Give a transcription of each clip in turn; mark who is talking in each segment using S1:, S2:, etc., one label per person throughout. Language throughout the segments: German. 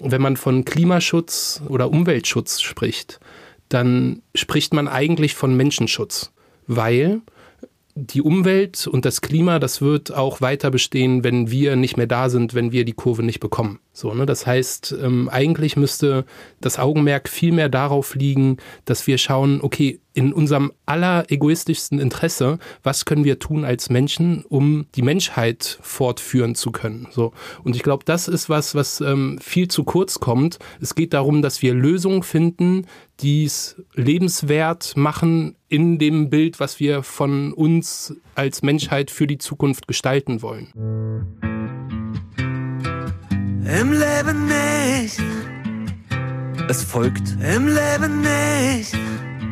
S1: wenn man von Klimaschutz oder Umweltschutz spricht, dann spricht man eigentlich von Menschenschutz, weil die Umwelt und das Klima, das wird auch weiter bestehen, wenn wir nicht mehr da sind, wenn wir die Kurve nicht bekommen. So, ne? Das heißt, ähm, eigentlich müsste das Augenmerk viel mehr darauf liegen, dass wir schauen, okay, in unserem aller egoistischsten Interesse, was können wir tun als Menschen, um die Menschheit fortführen zu können. So. Und ich glaube, das ist was, was ähm, viel zu kurz kommt. Es geht darum, dass wir Lösungen finden, die es lebenswert machen in dem Bild, was wir von uns als Menschheit für die Zukunft gestalten wollen.
S2: Im Leben nicht. Es folgt Im Leben nicht.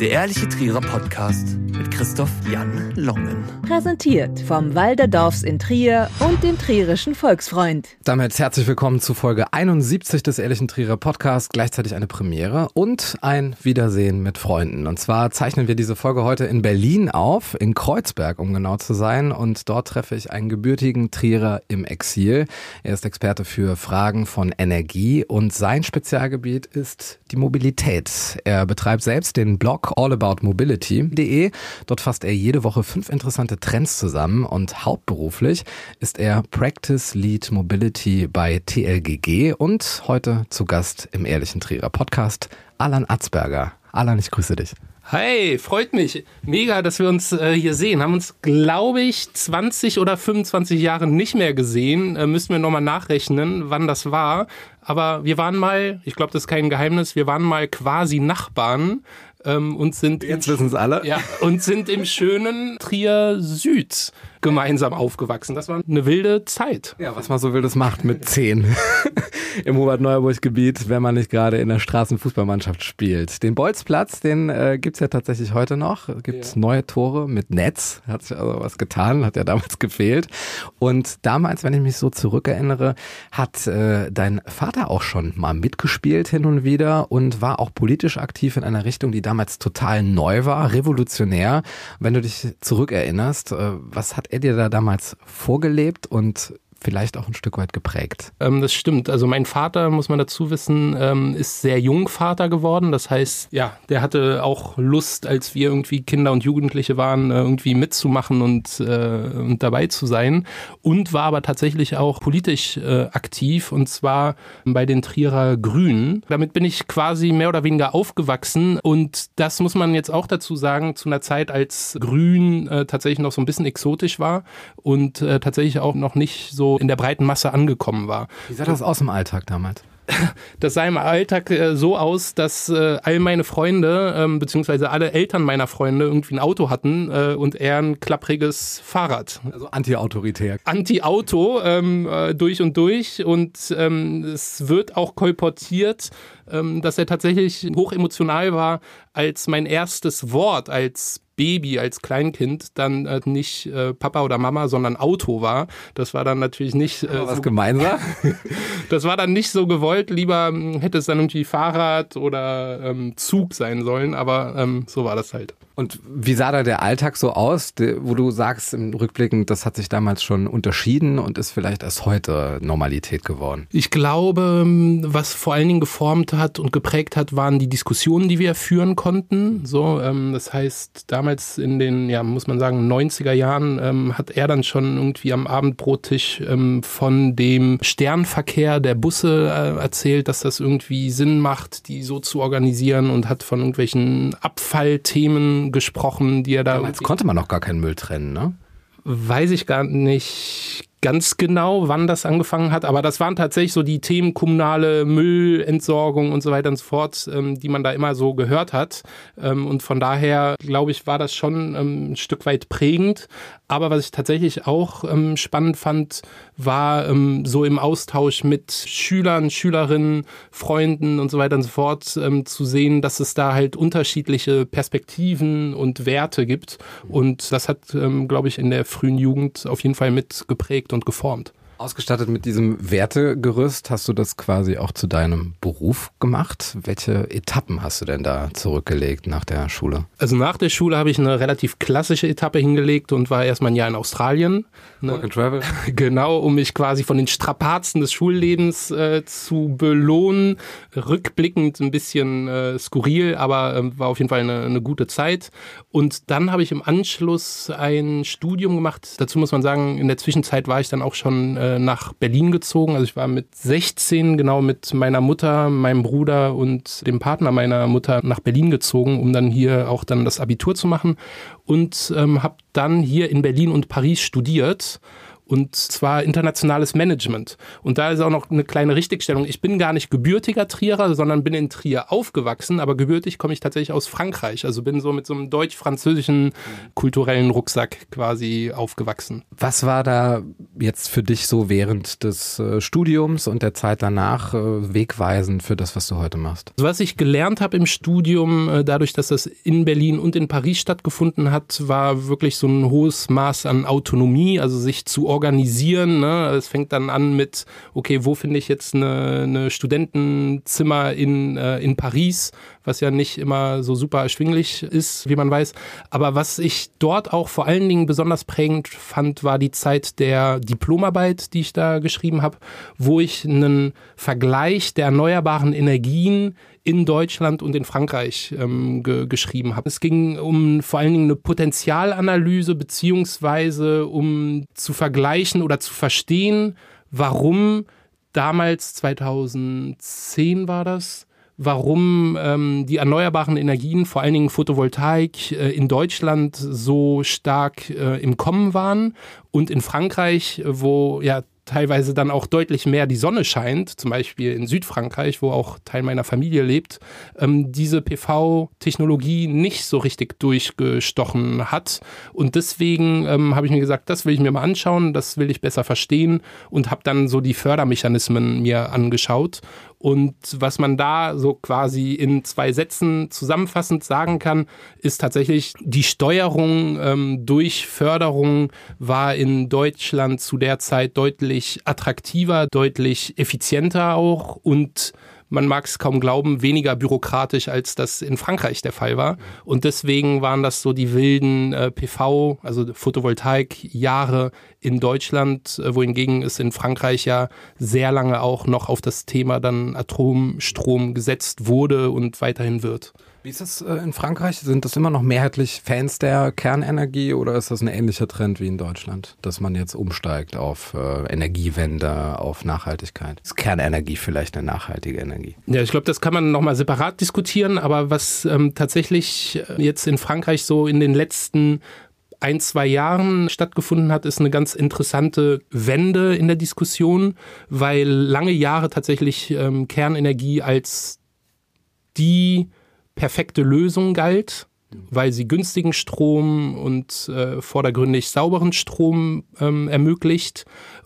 S2: Der ehrliche Trierer Podcast mit Christoph Jan Longen.
S3: Präsentiert vom Walderdorfs in Trier und dem Trierischen Volksfreund.
S4: Damit herzlich willkommen zu Folge 71 des Ehrlichen Trierer Podcasts. Gleichzeitig eine Premiere und ein Wiedersehen mit Freunden. Und zwar zeichnen wir diese Folge heute in Berlin auf, in Kreuzberg, um genau zu sein. Und dort treffe ich einen gebürtigen Trierer im Exil. Er ist Experte für Fragen von Energie und sein Spezialgebiet ist die Mobilität. Er betreibt selbst den Blog allaboutmobility.de Dort fasst er jede Woche fünf interessante Trends zusammen und hauptberuflich ist er Practice Lead Mobility bei TLGG und heute zu Gast im Ehrlichen Trierer Podcast Alan Atzberger. Alan, ich grüße dich.
S1: Hey, freut mich. Mega, dass wir uns äh, hier sehen. Haben uns, glaube ich, 20 oder 25 Jahre nicht mehr gesehen. Äh, müssen wir nochmal nachrechnen, wann das war. Aber wir waren mal, ich glaube, das ist kein Geheimnis, wir waren mal quasi Nachbarn ähm, und sind
S4: jetzt wissen es alle.
S1: Ja, und sind im schönen Trier Süd gemeinsam aufgewachsen. Das war eine wilde Zeit.
S4: Ja, was man so wildes macht mit zehn im Hubert-Neuerburg-Gebiet, wenn man nicht gerade in der Straßenfußballmannschaft spielt. Den Bolzplatz, den äh, es ja tatsächlich heute noch. Gibt ja. neue Tore mit Netz. Hat sich also was getan, hat ja damals gefehlt. Und damals, wenn ich mich so zurückerinnere, hat äh, dein Vater auch schon mal mitgespielt hin und wieder und war auch politisch aktiv in einer Richtung, die damals total neu war, revolutionär. Wenn du dich zurückerinnerst, äh, was hat er dir da damals vorgelebt und vielleicht auch ein Stück weit geprägt.
S1: Ähm, das stimmt. Also mein Vater, muss man dazu wissen, ähm, ist sehr jung Vater geworden. Das heißt, ja, der hatte auch Lust, als wir irgendwie Kinder und Jugendliche waren, äh, irgendwie mitzumachen und, äh, und dabei zu sein. Und war aber tatsächlich auch politisch äh, aktiv und zwar bei den Trierer Grünen. Damit bin ich quasi mehr oder weniger aufgewachsen und das muss man jetzt auch dazu sagen, zu einer Zeit, als Grün äh, tatsächlich noch so ein bisschen exotisch war und äh, tatsächlich auch noch nicht so in der breiten Masse angekommen war.
S4: Wie sah das aus im Alltag damals?
S1: Das sah im Alltag äh, so aus, dass äh, all meine Freunde, ähm, beziehungsweise alle Eltern meiner Freunde irgendwie ein Auto hatten äh, und er ein klappriges Fahrrad.
S4: Also anti-autoritär.
S1: Anti-Auto ähm, äh, durch und durch und ähm, es wird auch kolportiert, ähm, dass er tatsächlich hochemotional war, als mein erstes Wort als Baby, als Kleinkind dann äh, nicht äh, Papa oder Mama, sondern Auto war. Das war dann natürlich nicht.
S4: Äh, was so gemeinsam?
S1: das war dann nicht so gewollt. Lieber hm, hätte es dann irgendwie Fahrrad oder ähm, Zug sein sollen, aber ähm, so war das halt.
S4: Und wie sah da der Alltag so aus, wo du sagst im Rückblicken, das hat sich damals schon unterschieden und ist vielleicht erst heute Normalität geworden?
S1: Ich glaube, was vor allen Dingen geformt hat und geprägt hat, waren die Diskussionen, die wir führen konnten. So, ähm, das heißt, damals in den, ja, muss man sagen, 90er Jahren ähm, hat er dann schon irgendwie am Abendbrottisch ähm, von dem Sternverkehr der Busse äh, erzählt, dass das irgendwie Sinn macht, die so zu organisieren und hat von irgendwelchen Abfallthemen gesprochen, die er da.
S4: Damals konnte man noch gar keinen Müll trennen, ne?
S1: Weiß ich gar nicht ganz genau, wann das angefangen hat, aber das waren tatsächlich so die Themen kommunale Müllentsorgung und so weiter und so fort, ähm, die man da immer so gehört hat. Ähm, und von daher, glaube ich, war das schon ähm, ein Stück weit prägend. Aber was ich tatsächlich auch ähm, spannend fand, war ähm, so im Austausch mit Schülern, Schülerinnen, Freunden und so weiter und so fort ähm, zu sehen, dass es da halt unterschiedliche Perspektiven und Werte gibt. Und das hat, glaube ich, in der frühen Jugend auf jeden Fall mitgeprägt und geformt.
S4: Ausgestattet mit diesem Wertegerüst hast du das quasi auch zu deinem Beruf gemacht. Welche Etappen hast du denn da zurückgelegt nach der Schule?
S1: Also nach der Schule habe ich eine relativ klassische Etappe hingelegt und war erstmal ein Jahr in Australien.
S4: Ne? Work and Travel.
S1: Genau, um mich quasi von den Strapazen des Schullebens äh, zu belohnen. Rückblickend ein bisschen äh, skurril, aber äh, war auf jeden Fall eine, eine gute Zeit. Und dann habe ich im Anschluss ein Studium gemacht. Dazu muss man sagen, in der Zwischenzeit war ich dann auch schon äh, nach Berlin gezogen. Also ich war mit 16 genau mit meiner Mutter, meinem Bruder und dem Partner meiner Mutter nach Berlin gezogen, um dann hier auch dann das Abitur zu machen und ähm, habe dann hier in Berlin und Paris studiert und zwar internationales Management. Und da ist auch noch eine kleine Richtigstellung. Ich bin gar nicht gebürtiger Trierer, sondern bin in Trier aufgewachsen, aber gebürtig komme ich tatsächlich aus Frankreich. Also bin so mit so einem deutsch-französischen kulturellen Rucksack quasi aufgewachsen.
S4: Was war da jetzt für dich so während des äh, Studiums und der Zeit danach äh, wegweisend für das, was du heute machst?
S1: Was ich gelernt habe im Studium, äh, dadurch, dass das in Berlin und in Paris stattgefunden hat, war wirklich so ein hohes Maß an Autonomie, also sich zu organisieren. Ne? Es fängt dann an mit, okay, wo finde ich jetzt eine, eine Studentenzimmer in, äh, in Paris, was ja nicht immer so super erschwinglich ist, wie man weiß. Aber was ich dort auch vor allen Dingen besonders prägend fand, war die Zeit der Diplomarbeit, die ich da geschrieben habe, wo ich einen Vergleich der erneuerbaren Energien in Deutschland und in Frankreich ähm, ge geschrieben habe. Es ging um vor allen Dingen eine Potenzialanalyse beziehungsweise um zu vergleichen oder zu verstehen, warum damals 2010 war das, warum ähm, die erneuerbaren Energien, vor allen Dingen Photovoltaik, äh, in Deutschland so stark äh, im Kommen waren und in Frankreich, wo ja teilweise dann auch deutlich mehr die Sonne scheint, zum Beispiel in Südfrankreich, wo auch Teil meiner Familie lebt, ähm, diese PV-Technologie nicht so richtig durchgestochen hat. Und deswegen ähm, habe ich mir gesagt, das will ich mir mal anschauen, das will ich besser verstehen und habe dann so die Fördermechanismen mir angeschaut und was man da so quasi in zwei Sätzen zusammenfassend sagen kann, ist tatsächlich, die Steuerung ähm, durch Förderung war in Deutschland zu der Zeit deutlich attraktiver, deutlich effizienter auch. Und man mag es kaum glauben, weniger bürokratisch, als das in Frankreich der Fall war. Und deswegen waren das so die wilden äh, PV, also Photovoltaik-Jahre in Deutschland, äh, wohingegen es in Frankreich ja sehr lange auch noch auf das Thema dann Atomstrom gesetzt wurde und weiterhin wird.
S4: Wie ist das äh, in Frankreich? Sind das immer noch mehrheitlich Fans der Kernenergie oder ist das ein ähnlicher Trend wie in Deutschland, dass man jetzt umsteigt auf äh, Energiewende, auf Nachhaltigkeit? Ist Kernenergie vielleicht eine nachhaltige Energie?
S1: Ja, ich glaube, das kann man nochmal separat diskutieren, aber was ähm, tatsächlich äh, jetzt in Frankreich so in den letzten ein, zwei Jahren stattgefunden hat, ist eine ganz interessante Wende in der Diskussion, weil lange Jahre tatsächlich ähm, Kernenergie als die perfekte Lösung galt, weil sie günstigen Strom und äh, vordergründig sauberen Strom ähm, ermöglicht.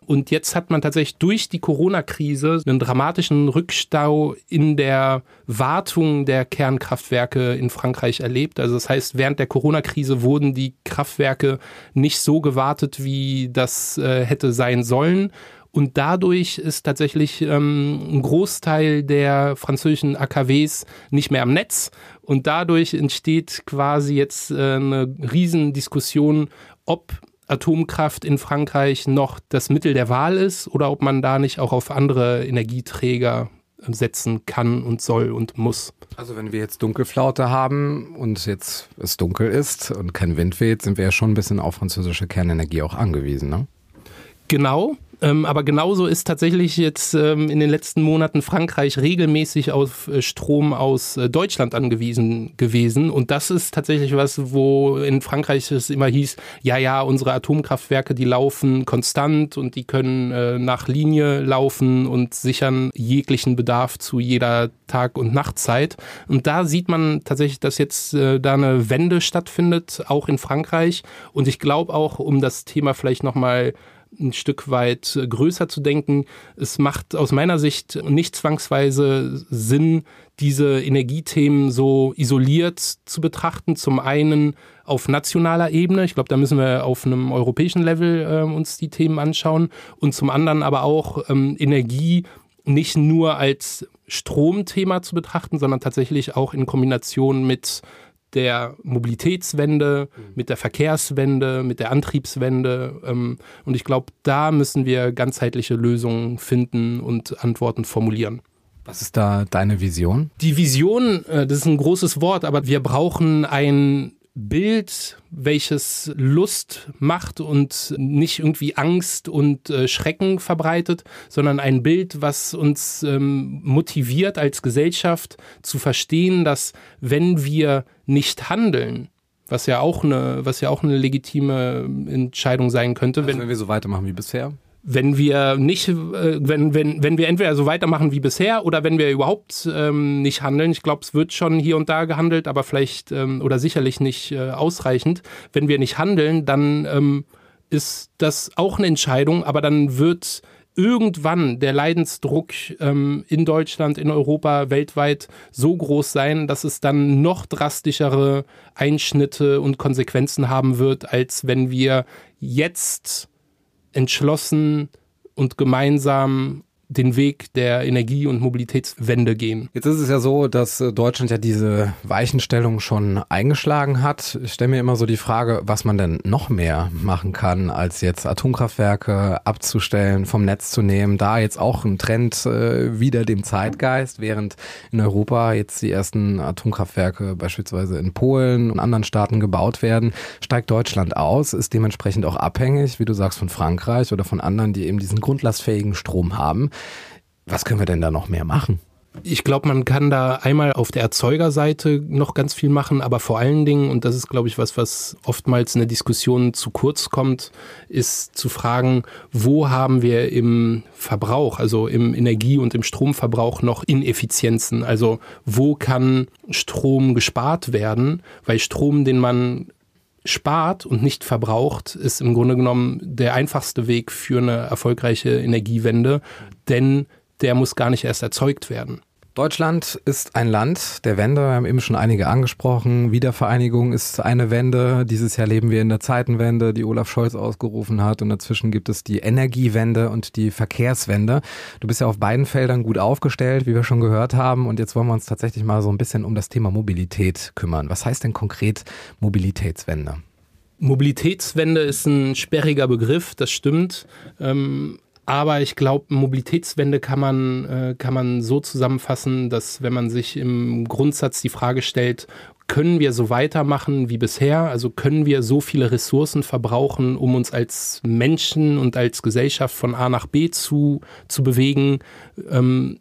S1: Und jetzt hat man tatsächlich durch die Corona-Krise einen dramatischen Rückstau in der Wartung der Kernkraftwerke in Frankreich erlebt. Also das heißt, während der Corona-Krise wurden die Kraftwerke nicht so gewartet, wie das äh, hätte sein sollen. Und dadurch ist tatsächlich ähm, ein Großteil der französischen AKWs nicht mehr am Netz. Und dadurch entsteht quasi jetzt äh, eine Riesendiskussion, ob Atomkraft in Frankreich noch das Mittel der Wahl ist oder ob man da nicht auch auf andere Energieträger setzen kann und soll und muss.
S4: Also wenn wir jetzt Dunkelflaute haben und jetzt es dunkel ist und kein Wind weht, sind wir ja schon ein bisschen auf französische Kernenergie auch angewiesen, ne?
S1: Genau, ähm, aber genauso ist tatsächlich jetzt ähm, in den letzten Monaten Frankreich regelmäßig auf äh, Strom aus äh, Deutschland angewiesen gewesen. Und das ist tatsächlich was, wo in Frankreich es immer hieß, ja, ja, unsere Atomkraftwerke, die laufen konstant und die können äh, nach Linie laufen und sichern jeglichen Bedarf zu jeder Tag- und Nachtzeit. Und da sieht man tatsächlich, dass jetzt äh, da eine Wende stattfindet, auch in Frankreich. Und ich glaube auch, um das Thema vielleicht nochmal ein Stück weit größer zu denken. Es macht aus meiner Sicht nicht zwangsweise Sinn, diese Energiethemen so isoliert zu betrachten. Zum einen auf nationaler Ebene. Ich glaube, da müssen wir auf einem europäischen Level äh, uns die Themen anschauen. Und zum anderen aber auch ähm, Energie nicht nur als Stromthema zu betrachten, sondern tatsächlich auch in Kombination mit der Mobilitätswende, mhm. mit der Verkehrswende, mit der Antriebswende. Ähm, und ich glaube, da müssen wir ganzheitliche Lösungen finden und Antworten formulieren.
S4: Was ist da deine Vision?
S1: Die Vision, äh, das ist ein großes Wort, aber wir brauchen ein Bild, welches Lust macht und nicht irgendwie Angst und äh, Schrecken verbreitet, sondern ein Bild, was uns ähm, motiviert als Gesellschaft zu verstehen, dass wenn wir nicht handeln, was ja auch eine, was ja auch eine legitime Entscheidung sein könnte,
S4: also wenn, wenn wir so weitermachen wie bisher
S1: wenn wir nicht, äh, wenn, wenn, wenn wir entweder so weitermachen wie bisher oder wenn wir überhaupt ähm, nicht handeln, ich glaube, es wird schon hier und da gehandelt, aber vielleicht ähm, oder sicherlich nicht äh, ausreichend. Wenn wir nicht handeln, dann ähm, ist das auch eine Entscheidung, aber dann wird irgendwann der Leidensdruck ähm, in Deutschland, in Europa, weltweit so groß sein, dass es dann noch drastischere Einschnitte und Konsequenzen haben wird, als wenn wir jetzt entschlossen und gemeinsam den Weg der Energie- und Mobilitätswende gehen.
S4: Jetzt ist es ja so, dass äh, Deutschland ja diese Weichenstellung schon eingeschlagen hat. Ich stelle mir immer so die Frage, was man denn noch mehr machen kann, als jetzt Atomkraftwerke abzustellen, vom Netz zu nehmen. Da jetzt auch ein Trend äh, wieder dem Zeitgeist, während in Europa jetzt die ersten Atomkraftwerke beispielsweise in Polen und anderen Staaten gebaut werden, steigt Deutschland aus, ist dementsprechend auch abhängig, wie du sagst, von Frankreich oder von anderen, die eben diesen grundlastfähigen Strom haben. Was können wir denn da noch mehr machen?
S1: Ich glaube, man kann da einmal auf der Erzeugerseite noch ganz viel machen, aber vor allen Dingen, und das ist, glaube ich, was, was oftmals in der Diskussion zu kurz kommt, ist zu fragen, wo haben wir im Verbrauch, also im Energie- und im Stromverbrauch noch Ineffizienzen? Also wo kann Strom gespart werden? Weil Strom, den man spart und nicht verbraucht, ist im Grunde genommen der einfachste Weg für eine erfolgreiche Energiewende, denn der muss gar nicht erst erzeugt werden.
S4: Deutschland ist ein Land der Wende. Wir haben eben schon einige angesprochen. Wiedervereinigung ist eine Wende. Dieses Jahr leben wir in der Zeitenwende, die Olaf Scholz ausgerufen hat. Und dazwischen gibt es die Energiewende und die Verkehrswende. Du bist ja auf beiden Feldern gut aufgestellt, wie wir schon gehört haben. Und jetzt wollen wir uns tatsächlich mal so ein bisschen um das Thema Mobilität kümmern. Was heißt denn konkret Mobilitätswende?
S1: Mobilitätswende ist ein sperriger Begriff, das stimmt. Ähm, aber ich glaube, Mobilitätswende kann man, äh, kann man so zusammenfassen, dass wenn man sich im Grundsatz die Frage stellt, können wir so weitermachen wie bisher? Also können wir so viele Ressourcen verbrauchen, um uns als Menschen und als Gesellschaft von A nach B zu, zu bewegen? Ähm,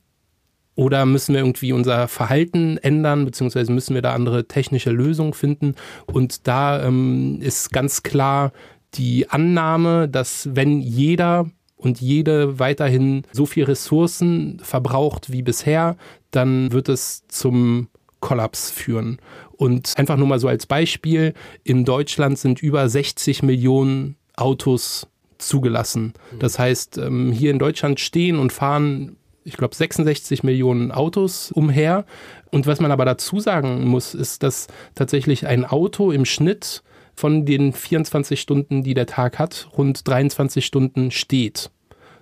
S1: oder müssen wir irgendwie unser Verhalten ändern, beziehungsweise müssen wir da andere technische Lösungen finden? Und da ähm, ist ganz klar die Annahme, dass wenn jeder und jede weiterhin so viel Ressourcen verbraucht wie bisher, dann wird es zum Kollaps führen. Und einfach nur mal so als Beispiel, in Deutschland sind über 60 Millionen Autos zugelassen. Das heißt, ähm, hier in Deutschland stehen und fahren, ich glaube, 66 Millionen Autos umher. Und was man aber dazu sagen muss, ist, dass tatsächlich ein Auto im Schnitt von den 24 Stunden, die der Tag hat, rund 23 Stunden steht.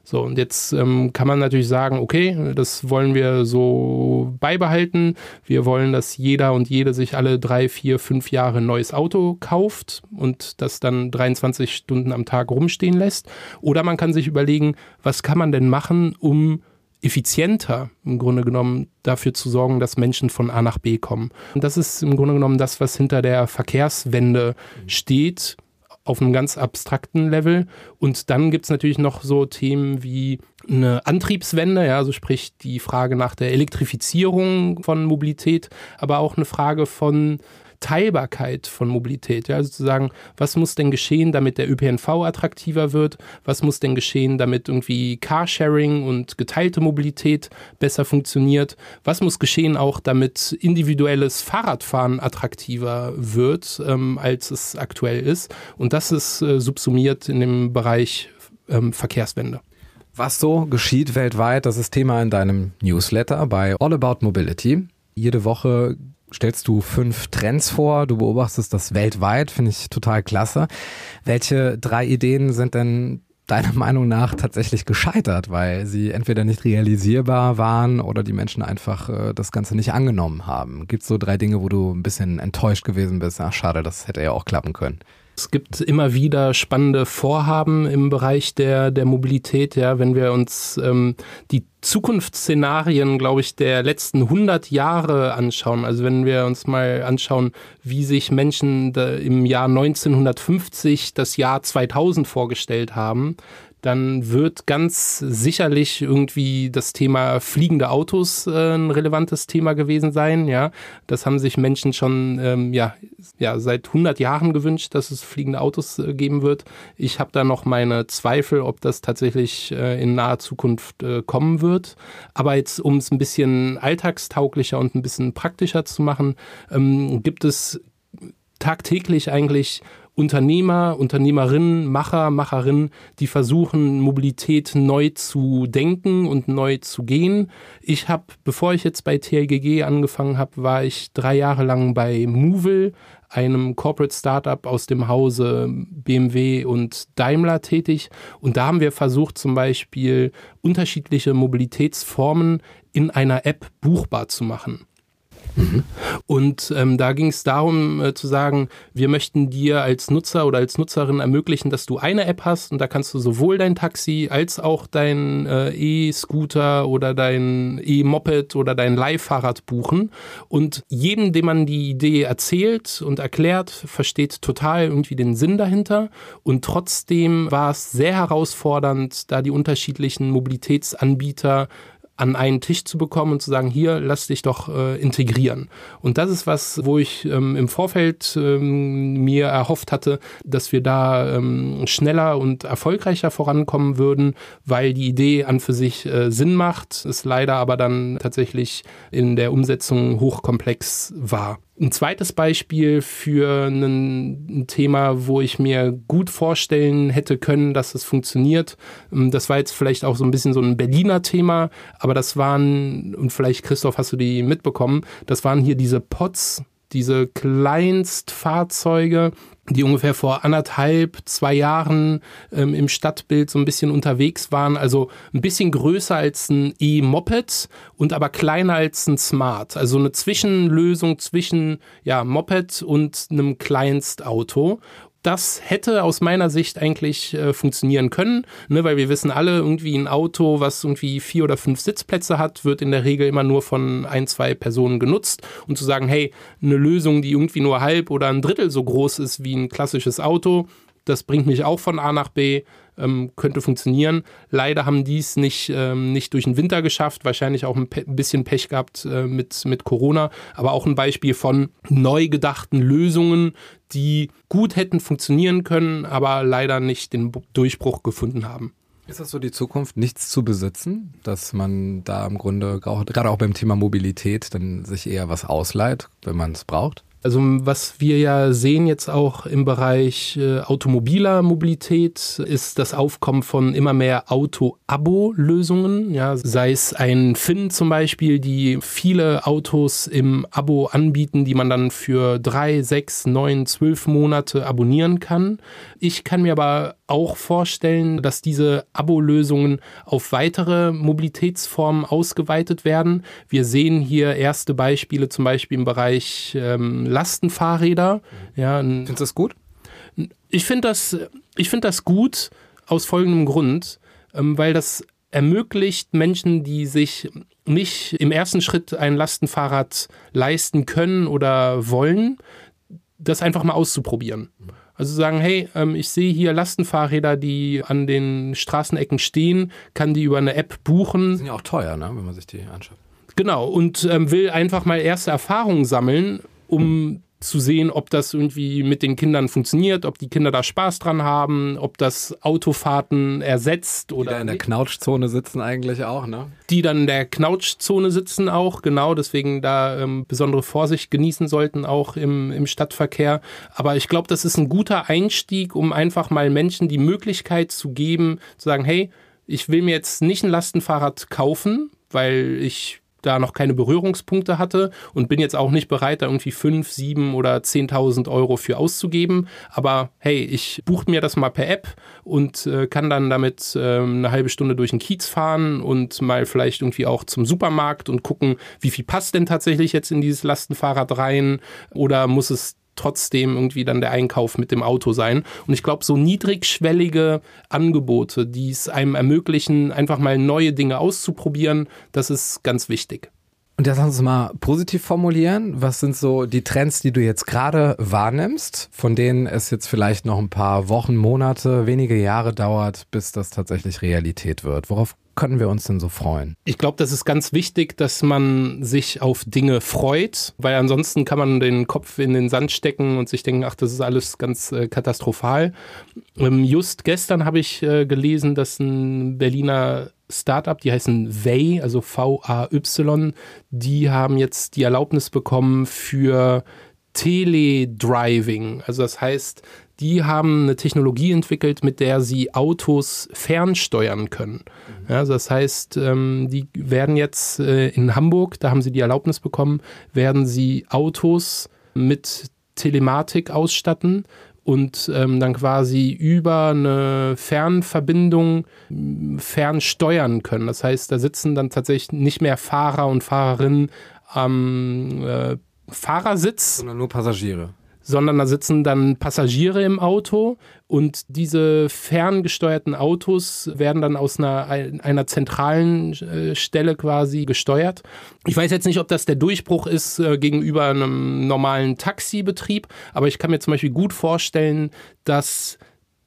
S1: So, und jetzt ähm, kann man natürlich sagen, okay, das wollen wir so beibehalten. Wir wollen, dass jeder und jede sich alle drei, vier, fünf Jahre ein neues Auto kauft und das dann 23 Stunden am Tag rumstehen lässt. Oder man kann sich überlegen, was kann man denn machen, um effizienter im Grunde genommen dafür zu sorgen, dass Menschen von A nach B kommen. Und das ist im Grunde genommen das, was hinter der Verkehrswende steht auf einem ganz abstrakten Level. Und dann gibt es natürlich noch so Themen wie eine Antriebswende, ja, also sprich die Frage nach der Elektrifizierung von Mobilität, aber auch eine Frage von Teilbarkeit von Mobilität. Ja, also zu sagen, was muss denn geschehen, damit der ÖPNV attraktiver wird? Was muss denn geschehen, damit irgendwie Carsharing und geteilte Mobilität besser funktioniert? Was muss geschehen auch, damit individuelles Fahrradfahren attraktiver wird, ähm, als es aktuell ist? Und das ist äh, subsumiert in dem Bereich ähm, Verkehrswende.
S4: Was so geschieht weltweit, das ist Thema in deinem Newsletter bei All About Mobility. Jede Woche stellst du fünf Trends vor, du beobachtest das weltweit, finde ich total klasse. Welche drei Ideen sind denn deiner Meinung nach tatsächlich gescheitert, weil sie entweder nicht realisierbar waren oder die Menschen einfach äh, das Ganze nicht angenommen haben? Gibt es so drei Dinge, wo du ein bisschen enttäuscht gewesen bist? Ach, schade, das hätte ja auch klappen können.
S1: Es gibt immer wieder spannende Vorhaben im Bereich der, der Mobilität. Ja, wenn wir uns ähm, die Zukunftsszenarien, glaube ich, der letzten 100 Jahre anschauen, also wenn wir uns mal anschauen, wie sich Menschen im Jahr 1950 das Jahr 2000 vorgestellt haben, dann wird ganz sicherlich irgendwie das Thema fliegende Autos äh, ein relevantes Thema gewesen sein. Ja, das haben sich Menschen schon ähm, ja, ja seit 100 Jahren gewünscht, dass es fliegende Autos äh, geben wird. Ich habe da noch meine Zweifel, ob das tatsächlich äh, in naher Zukunft äh, kommen wird. Aber jetzt, um es ein bisschen alltagstauglicher und ein bisschen praktischer zu machen, ähm, gibt es tagtäglich eigentlich Unternehmer, Unternehmerinnen, Macher, Macherinnen, die versuchen, Mobilität neu zu denken und neu zu gehen. Ich habe, bevor ich jetzt bei TLGG angefangen habe, war ich drei Jahre lang bei Movil, einem Corporate Startup aus dem Hause BMW und Daimler tätig. Und da haben wir versucht, zum Beispiel unterschiedliche Mobilitätsformen in einer App buchbar zu machen. Mhm. Und ähm, da ging es darum äh, zu sagen, wir möchten dir als Nutzer oder als Nutzerin ermöglichen, dass du eine App hast und da kannst du sowohl dein Taxi als auch dein äh, E-Scooter oder dein E-Moped oder dein Leihfahrrad buchen. Und jedem, dem man die Idee erzählt und erklärt, versteht total irgendwie den Sinn dahinter. Und trotzdem war es sehr herausfordernd, da die unterschiedlichen Mobilitätsanbieter an einen Tisch zu bekommen und zu sagen, hier, lass dich doch äh, integrieren. Und das ist was, wo ich ähm, im Vorfeld ähm, mir erhofft hatte, dass wir da ähm, schneller und erfolgreicher vorankommen würden, weil die Idee an für sich äh, Sinn macht, es leider aber dann tatsächlich in der Umsetzung hochkomplex war. Ein zweites Beispiel für ein, Thema, wo ich mir gut vorstellen hätte können, dass es funktioniert. Ähm, das war jetzt vielleicht auch so ein bisschen so ein Berliner Thema, aber das waren, und vielleicht Christoph, hast du die mitbekommen, das waren hier diese Pots, diese Kleinstfahrzeuge, die ungefähr vor anderthalb, zwei Jahren ähm, im Stadtbild so ein bisschen unterwegs waren. Also ein bisschen größer als ein E-Moped und aber kleiner als ein Smart. Also eine Zwischenlösung zwischen ja, Moped und einem Kleinstauto das hätte aus meiner Sicht eigentlich äh, funktionieren können, ne, weil wir wissen alle, irgendwie ein Auto, was irgendwie vier oder fünf Sitzplätze hat, wird in der Regel immer nur von ein, zwei Personen genutzt. Und zu sagen, hey, eine Lösung, die irgendwie nur halb oder ein Drittel so groß ist wie ein klassisches Auto, das bringt mich auch von A nach B, ähm, könnte funktionieren. Leider haben die es nicht, ähm, nicht durch den Winter geschafft, wahrscheinlich auch ein, ein bisschen Pech gehabt äh, mit, mit Corona, aber auch ein Beispiel von neu gedachten Lösungen, die gut hätten funktionieren können, aber leider nicht den Durchbruch gefunden haben.
S4: Ist das so die Zukunft, nichts zu besitzen, dass man da im Grunde gerade auch beim Thema Mobilität dann sich eher was ausleiht, wenn man es braucht?
S1: Also was wir ja sehen jetzt auch im Bereich äh, automobiler Mobilität ist das Aufkommen von immer mehr Auto-Abo-Lösungen. Ja, sei es ein Finn zum Beispiel, die viele Autos im Abo anbieten, die man dann für drei, sechs, neun, zwölf Monate abonnieren kann. Ich kann mir aber auch vorstellen, dass diese Abo-Lösungen auf weitere Mobilitätsformen ausgeweitet werden. Wir sehen hier erste Beispiele zum Beispiel im Bereich ähm, Lastenfahrräder.
S4: Ja, Findest du das gut?
S1: Ich finde das, ich finde das gut aus folgendem Grund, ähm, weil das ermöglicht Menschen, die sich nicht im ersten Schritt ein Lastenfahrrad leisten können oder wollen, das einfach mal auszuprobieren. Also sagen, hey, ähm, ich sehe hier Lastenfahrräder, die an den Straßenecken stehen, kann die über eine App buchen. Die
S4: sind ja auch teuer, ne, wenn man sich die anschaut.
S1: Genau, und ähm, will einfach mal erste Erfahrungen sammeln, um zu sehen, ob das irgendwie mit den Kindern funktioniert, ob die Kinder da Spaß dran haben, ob das Autofahrten ersetzt oder.
S4: Die da in der Knautschzone sitzen eigentlich auch, ne?
S1: Die dann in der Knautschzone sitzen auch, genau, deswegen da ähm, besondere Vorsicht genießen sollten, auch im, im Stadtverkehr. Aber ich glaube, das ist ein guter Einstieg, um einfach mal Menschen die Möglichkeit zu geben, zu sagen, hey, ich will mir jetzt nicht ein Lastenfahrrad kaufen, weil ich da noch keine Berührungspunkte hatte und bin jetzt auch nicht bereit, da irgendwie 5, 7 oder 10.000 Euro für auszugeben. Aber hey, ich buche mir das mal per App und äh, kann dann damit äh, eine halbe Stunde durch den Kiez fahren und mal vielleicht irgendwie auch zum Supermarkt und gucken, wie viel passt denn tatsächlich jetzt in dieses Lastenfahrrad rein oder muss es trotzdem irgendwie dann der Einkauf mit dem Auto sein. Und ich glaube, so niedrigschwellige Angebote, die es einem ermöglichen, einfach mal neue Dinge auszuprobieren, das ist ganz wichtig.
S4: Und jetzt lass uns mal positiv formulieren. Was sind so die Trends, die du jetzt gerade wahrnimmst, von denen es jetzt vielleicht noch ein paar Wochen, Monate, wenige Jahre dauert, bis das tatsächlich Realität wird? Worauf können wir uns denn so freuen?
S1: Ich glaube, das ist ganz wichtig, dass man sich auf Dinge freut, weil ansonsten kann man den Kopf in den Sand stecken und sich denken, ach, das ist alles ganz äh, katastrophal. Ähm, just gestern habe ich äh, gelesen, dass ein Berliner Startup, die heißen Vay, also V-A-Y, die haben jetzt die Erlaubnis bekommen für Teledriving. Also das heißt, die haben eine Technologie entwickelt, mit der sie Autos fernsteuern können. Mhm. Ja, also das heißt, ähm, die werden jetzt äh, in Hamburg, da haben sie die Erlaubnis bekommen, werden sie Autos mit Telematik ausstatten und ähm, dann quasi über eine Fernverbindung fernsteuern können. Das heißt, da sitzen dann tatsächlich nicht mehr Fahrer und Fahrerinnen am äh, Fahrersitz.
S4: Sondern nur Passagiere
S1: sondern da sitzen dann Passagiere im Auto und diese ferngesteuerten Autos werden dann aus einer, einer zentralen äh, Stelle quasi gesteuert. Ich weiß jetzt nicht, ob das der Durchbruch ist äh, gegenüber einem normalen Taxibetrieb, aber ich kann mir zum Beispiel gut vorstellen, dass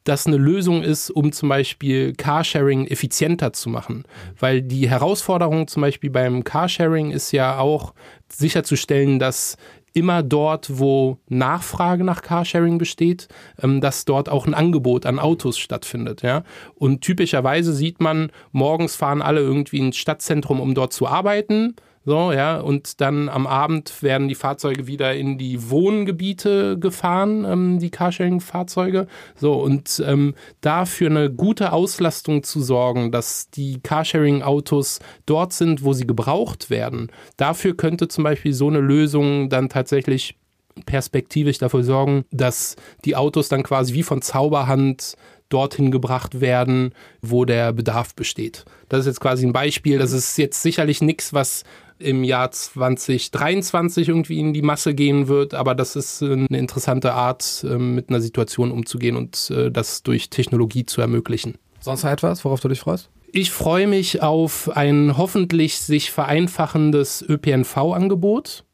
S1: das eine Lösung ist, um zum Beispiel Carsharing effizienter zu machen. Weil die Herausforderung zum Beispiel beim Carsharing ist ja auch sicherzustellen, dass immer dort, wo Nachfrage nach Carsharing besteht, ähm, dass dort auch ein Angebot an Autos stattfindet. Ja? Und typischerweise sieht man, morgens fahren alle irgendwie ins Stadtzentrum, um dort zu arbeiten. So, ja, und dann am Abend werden die Fahrzeuge wieder in die Wohngebiete gefahren, ähm, die Carsharing-Fahrzeuge. So, und ähm, da für eine gute Auslastung zu sorgen, dass die Carsharing-Autos dort sind, wo sie gebraucht werden, dafür könnte zum Beispiel so eine Lösung dann tatsächlich perspektivisch dafür sorgen, dass die Autos dann quasi wie von Zauberhand dorthin gebracht werden, wo der Bedarf besteht. Das ist jetzt quasi ein Beispiel. Das ist jetzt sicherlich nichts, was im Jahr 2023 irgendwie in die Masse gehen wird, aber das ist eine interessante Art, ähm, mit einer Situation umzugehen und äh, das durch Technologie zu ermöglichen.
S4: Sonst noch etwas, worauf du dich freust?
S1: Ich freue mich auf ein hoffentlich sich vereinfachendes ÖPNV-Angebot.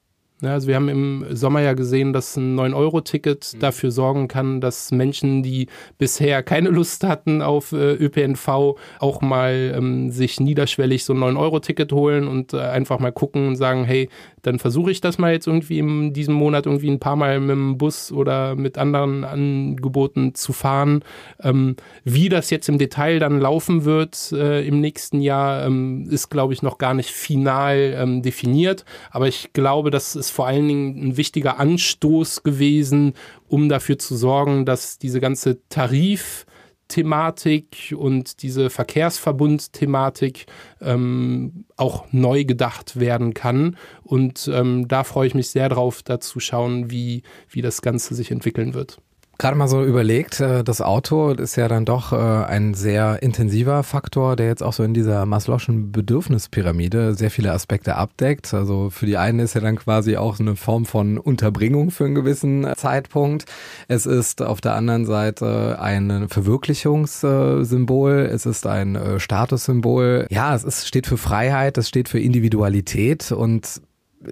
S1: Ja, also wir haben im Sommer ja gesehen, dass ein 9-Euro-Ticket mhm. dafür sorgen kann, dass Menschen, die bisher keine Lust hatten auf äh, ÖPNV, auch mal ähm, sich niederschwellig so ein 9-Euro-Ticket holen und äh, einfach mal gucken und sagen, hey, dann versuche ich das mal jetzt irgendwie in diesem Monat irgendwie ein paar Mal mit dem Bus oder mit anderen Angeboten zu fahren. Ähm, wie das jetzt im Detail dann laufen wird äh, im nächsten Jahr, ähm, ist, glaube ich, noch gar nicht final ähm, definiert. Aber ich glaube, das ist vor allen Dingen ein wichtiger Anstoß gewesen, um dafür zu sorgen, dass diese ganze Tarif- Thematik und diese Verkehrsverbund-Thematik ähm, auch neu gedacht werden kann. Und ähm, da freue ich mich sehr drauf, da zu schauen, wie, wie das Ganze sich entwickeln wird
S4: gerade mal so überlegt, äh, das Auto ist ja dann doch äh, ein sehr intensiver Faktor, der jetzt auch so in dieser Maslow'schen Bedürfnispyramide sehr viele Aspekte abdeckt. Also für die einen ist ja dann quasi auch eine Form von Unterbringung für einen gewissen Zeitpunkt. Es ist auf der anderen Seite ein Verwirklichungssymbol, es ist ein äh, Statussymbol. Ja, es ist, steht für Freiheit, es steht für Individualität und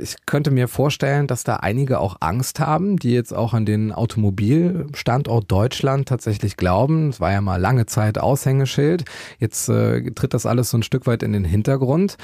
S4: ich könnte mir vorstellen, dass da einige auch Angst haben, die jetzt auch an den Automobilstandort Deutschland tatsächlich glauben. Es war ja mal lange Zeit Aushängeschild. Jetzt äh, tritt das alles so ein Stück weit in den Hintergrund.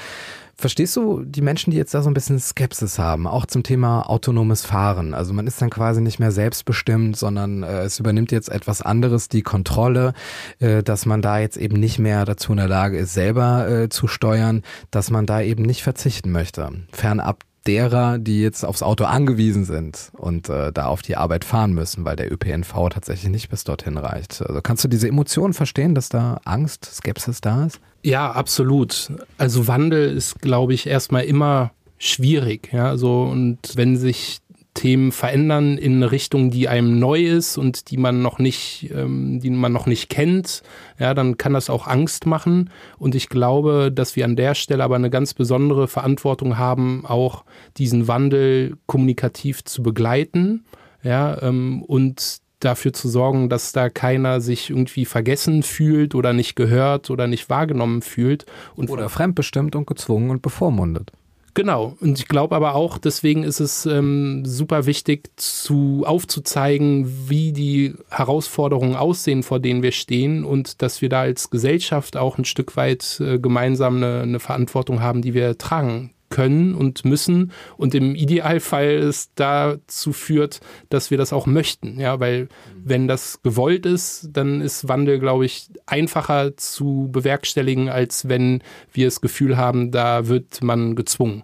S4: Verstehst du die Menschen, die jetzt da so ein bisschen Skepsis haben, auch zum Thema autonomes Fahren? Also man ist dann quasi nicht mehr selbstbestimmt, sondern äh, es übernimmt jetzt etwas anderes die Kontrolle, äh, dass man da jetzt eben nicht mehr dazu in der Lage ist, selber äh, zu steuern, dass man da eben nicht verzichten möchte. Fernab derer, die jetzt aufs Auto angewiesen sind und äh, da auf die Arbeit fahren müssen, weil der ÖPNV tatsächlich nicht bis dorthin reicht. Also kannst du diese Emotionen verstehen, dass da Angst, Skepsis da ist?
S1: Ja, absolut. Also Wandel ist, glaube ich, erstmal immer schwierig. Ja, so und wenn sich Themen verändern in eine Richtung, die einem neu ist und die man noch nicht, ähm, die man noch nicht kennt, ja, dann kann das auch Angst machen. Und ich glaube, dass wir an der Stelle aber eine ganz besondere Verantwortung haben, auch diesen Wandel kommunikativ zu begleiten, ja, ähm, und dafür zu sorgen, dass da keiner sich irgendwie vergessen fühlt oder nicht gehört oder nicht wahrgenommen fühlt.
S4: Und oder fremdbestimmt und gezwungen und bevormundet.
S1: Genau. Und ich glaube aber auch, deswegen ist es ähm, super wichtig, zu aufzuzeigen, wie die Herausforderungen aussehen, vor denen wir stehen und dass wir da als Gesellschaft auch ein Stück weit äh, gemeinsam eine, eine Verantwortung haben, die wir tragen können und müssen und im Idealfall es dazu führt, dass wir das auch möchten. Ja, weil wenn das gewollt ist, dann ist Wandel, glaube ich, einfacher zu bewerkstelligen, als wenn wir das Gefühl haben, da wird man gezwungen.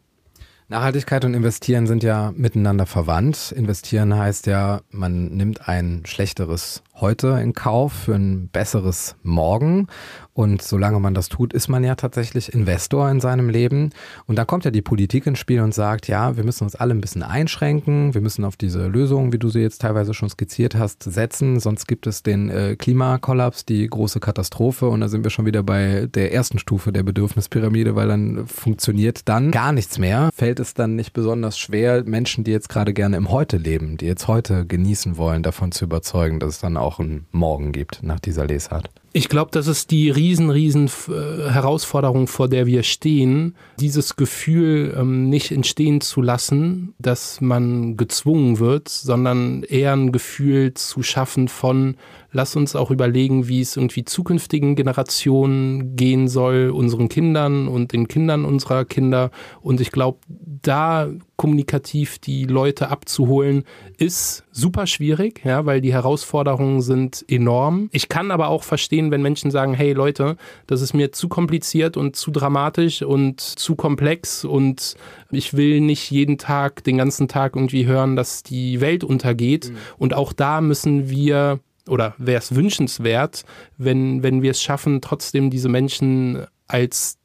S4: Nachhaltigkeit und Investieren sind ja miteinander verwandt. Investieren heißt ja, man nimmt ein schlechteres Heute in Kauf für ein besseres Morgen. Und solange man das tut, ist man ja tatsächlich Investor in seinem Leben. Und da kommt ja die Politik ins Spiel und sagt, ja, wir müssen uns alle ein bisschen einschränken. Wir müssen auf diese Lösungen, wie du sie jetzt teilweise schon skizziert hast, setzen. Sonst gibt es den äh, Klimakollaps, die große Katastrophe. Und da sind wir schon wieder bei der ersten Stufe der Bedürfnispyramide, weil dann funktioniert dann gar nichts mehr. Fällt es dann nicht besonders schwer, Menschen, die jetzt gerade gerne im Heute leben, die jetzt heute genießen wollen, davon zu überzeugen, dass es dann auch einen Morgen gibt nach dieser Lesart.
S1: Ich glaube, das ist die riesen, riesen äh, Herausforderung, vor der wir stehen, dieses Gefühl ähm, nicht entstehen zu lassen, dass man gezwungen wird, sondern eher ein Gefühl zu schaffen von, lass uns auch überlegen, wie es irgendwie zukünftigen Generationen gehen soll, unseren Kindern und den Kindern unserer Kinder. Und ich glaube, da kommunikativ die Leute abzuholen, ist super schwierig, ja, weil die Herausforderungen sind enorm. Ich kann aber auch verstehen, wenn Menschen sagen, hey Leute, das ist mir zu kompliziert und zu dramatisch und zu komplex und ich will nicht jeden Tag, den ganzen Tag irgendwie hören, dass die Welt untergeht. Mhm. Und auch da müssen wir oder wäre es wünschenswert, wenn, wenn wir es schaffen, trotzdem diese Menschen als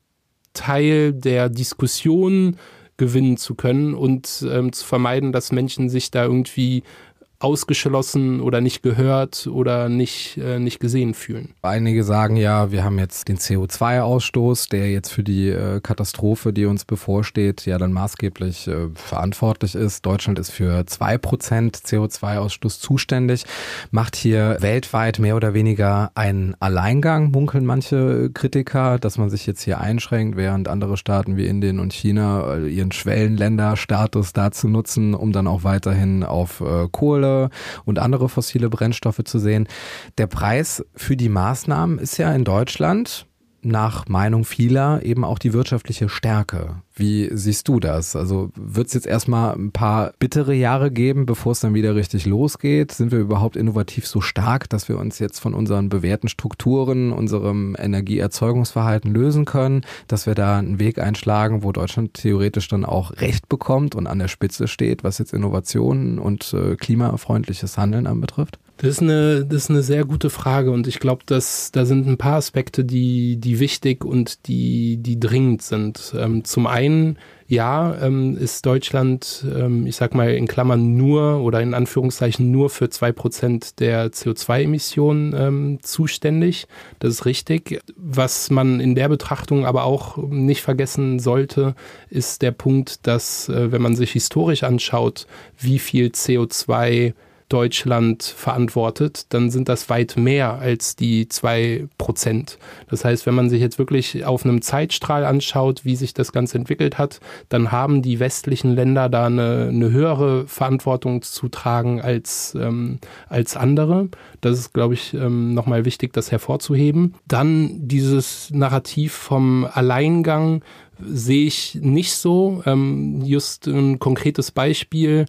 S1: Teil der Diskussion gewinnen zu können und ähm, zu vermeiden, dass Menschen sich da irgendwie ausgeschlossen oder nicht gehört oder nicht, äh, nicht gesehen fühlen.
S4: Einige sagen ja, wir haben jetzt den CO2-Ausstoß, der jetzt für die äh, Katastrophe, die uns bevorsteht, ja dann maßgeblich äh, verantwortlich ist. Deutschland ist für zwei Prozent CO2-Ausstoß zuständig, macht hier weltweit mehr oder weniger einen Alleingang, munkeln manche Kritiker, dass man sich jetzt hier einschränkt, während andere Staaten wie Indien und China äh, ihren Schwellenländerstatus dazu nutzen, um dann auch weiterhin auf äh, Und andere fossile Brennstoffe zu sehen. Der Preis für die Maßnahmen ist ja in Deutschland nach Meinung vieler eben auch die wirtschaftliche Stärke. Wie siehst du das? Also wird es jetzt erstmal ein paar bittere Jahre geben, bevor es dann wieder richtig losgeht? Sind wir überhaupt innovativ so stark, dass wir uns jetzt von unseren bewährten Strukturen, unserem Energieerzeugungsverhalten lösen können, dass wir da einen Weg einschlagen, wo Deutschland theoretisch dann auch Recht bekommt und an der Spitze steht, was jetzt Innovationen und äh, klimafreundliches Handeln anbetrifft?
S1: Das ist eine, das ist eine sehr gute Frage und ich glaube, dass da sind ein paar Aspekte, die, die wichtig und die, die dringend sind. Ähm, zum einen, ja, ähm, ist Deutschland, ähm, ich sag mal in Klammern nur oder in Anführungszeichen nur für zwei Prozent der CO2-Emissionen ähm, zuständig. Das ist richtig. Was man in der Betrachtung aber auch nicht vergessen sollte, ist der Punkt, dass, äh, wenn man sich historisch anschaut, wie viel CO2 Deutschland verantwortet, dann sind das weit mehr als die zwei Prozent. Das heißt, wenn man sich jetzt wirklich auf einem Zeitstrahl anschaut, wie sich das Ganze entwickelt hat, dann haben die westlichen Länder da eine, eine höhere Verantwortung zu tragen als, ähm, als andere. Das ist, glaube ich, ähm, nochmal wichtig, das hervorzuheben. Dann dieses Narrativ vom Alleingang sehe ich nicht so. Ähm, just ein konkretes Beispiel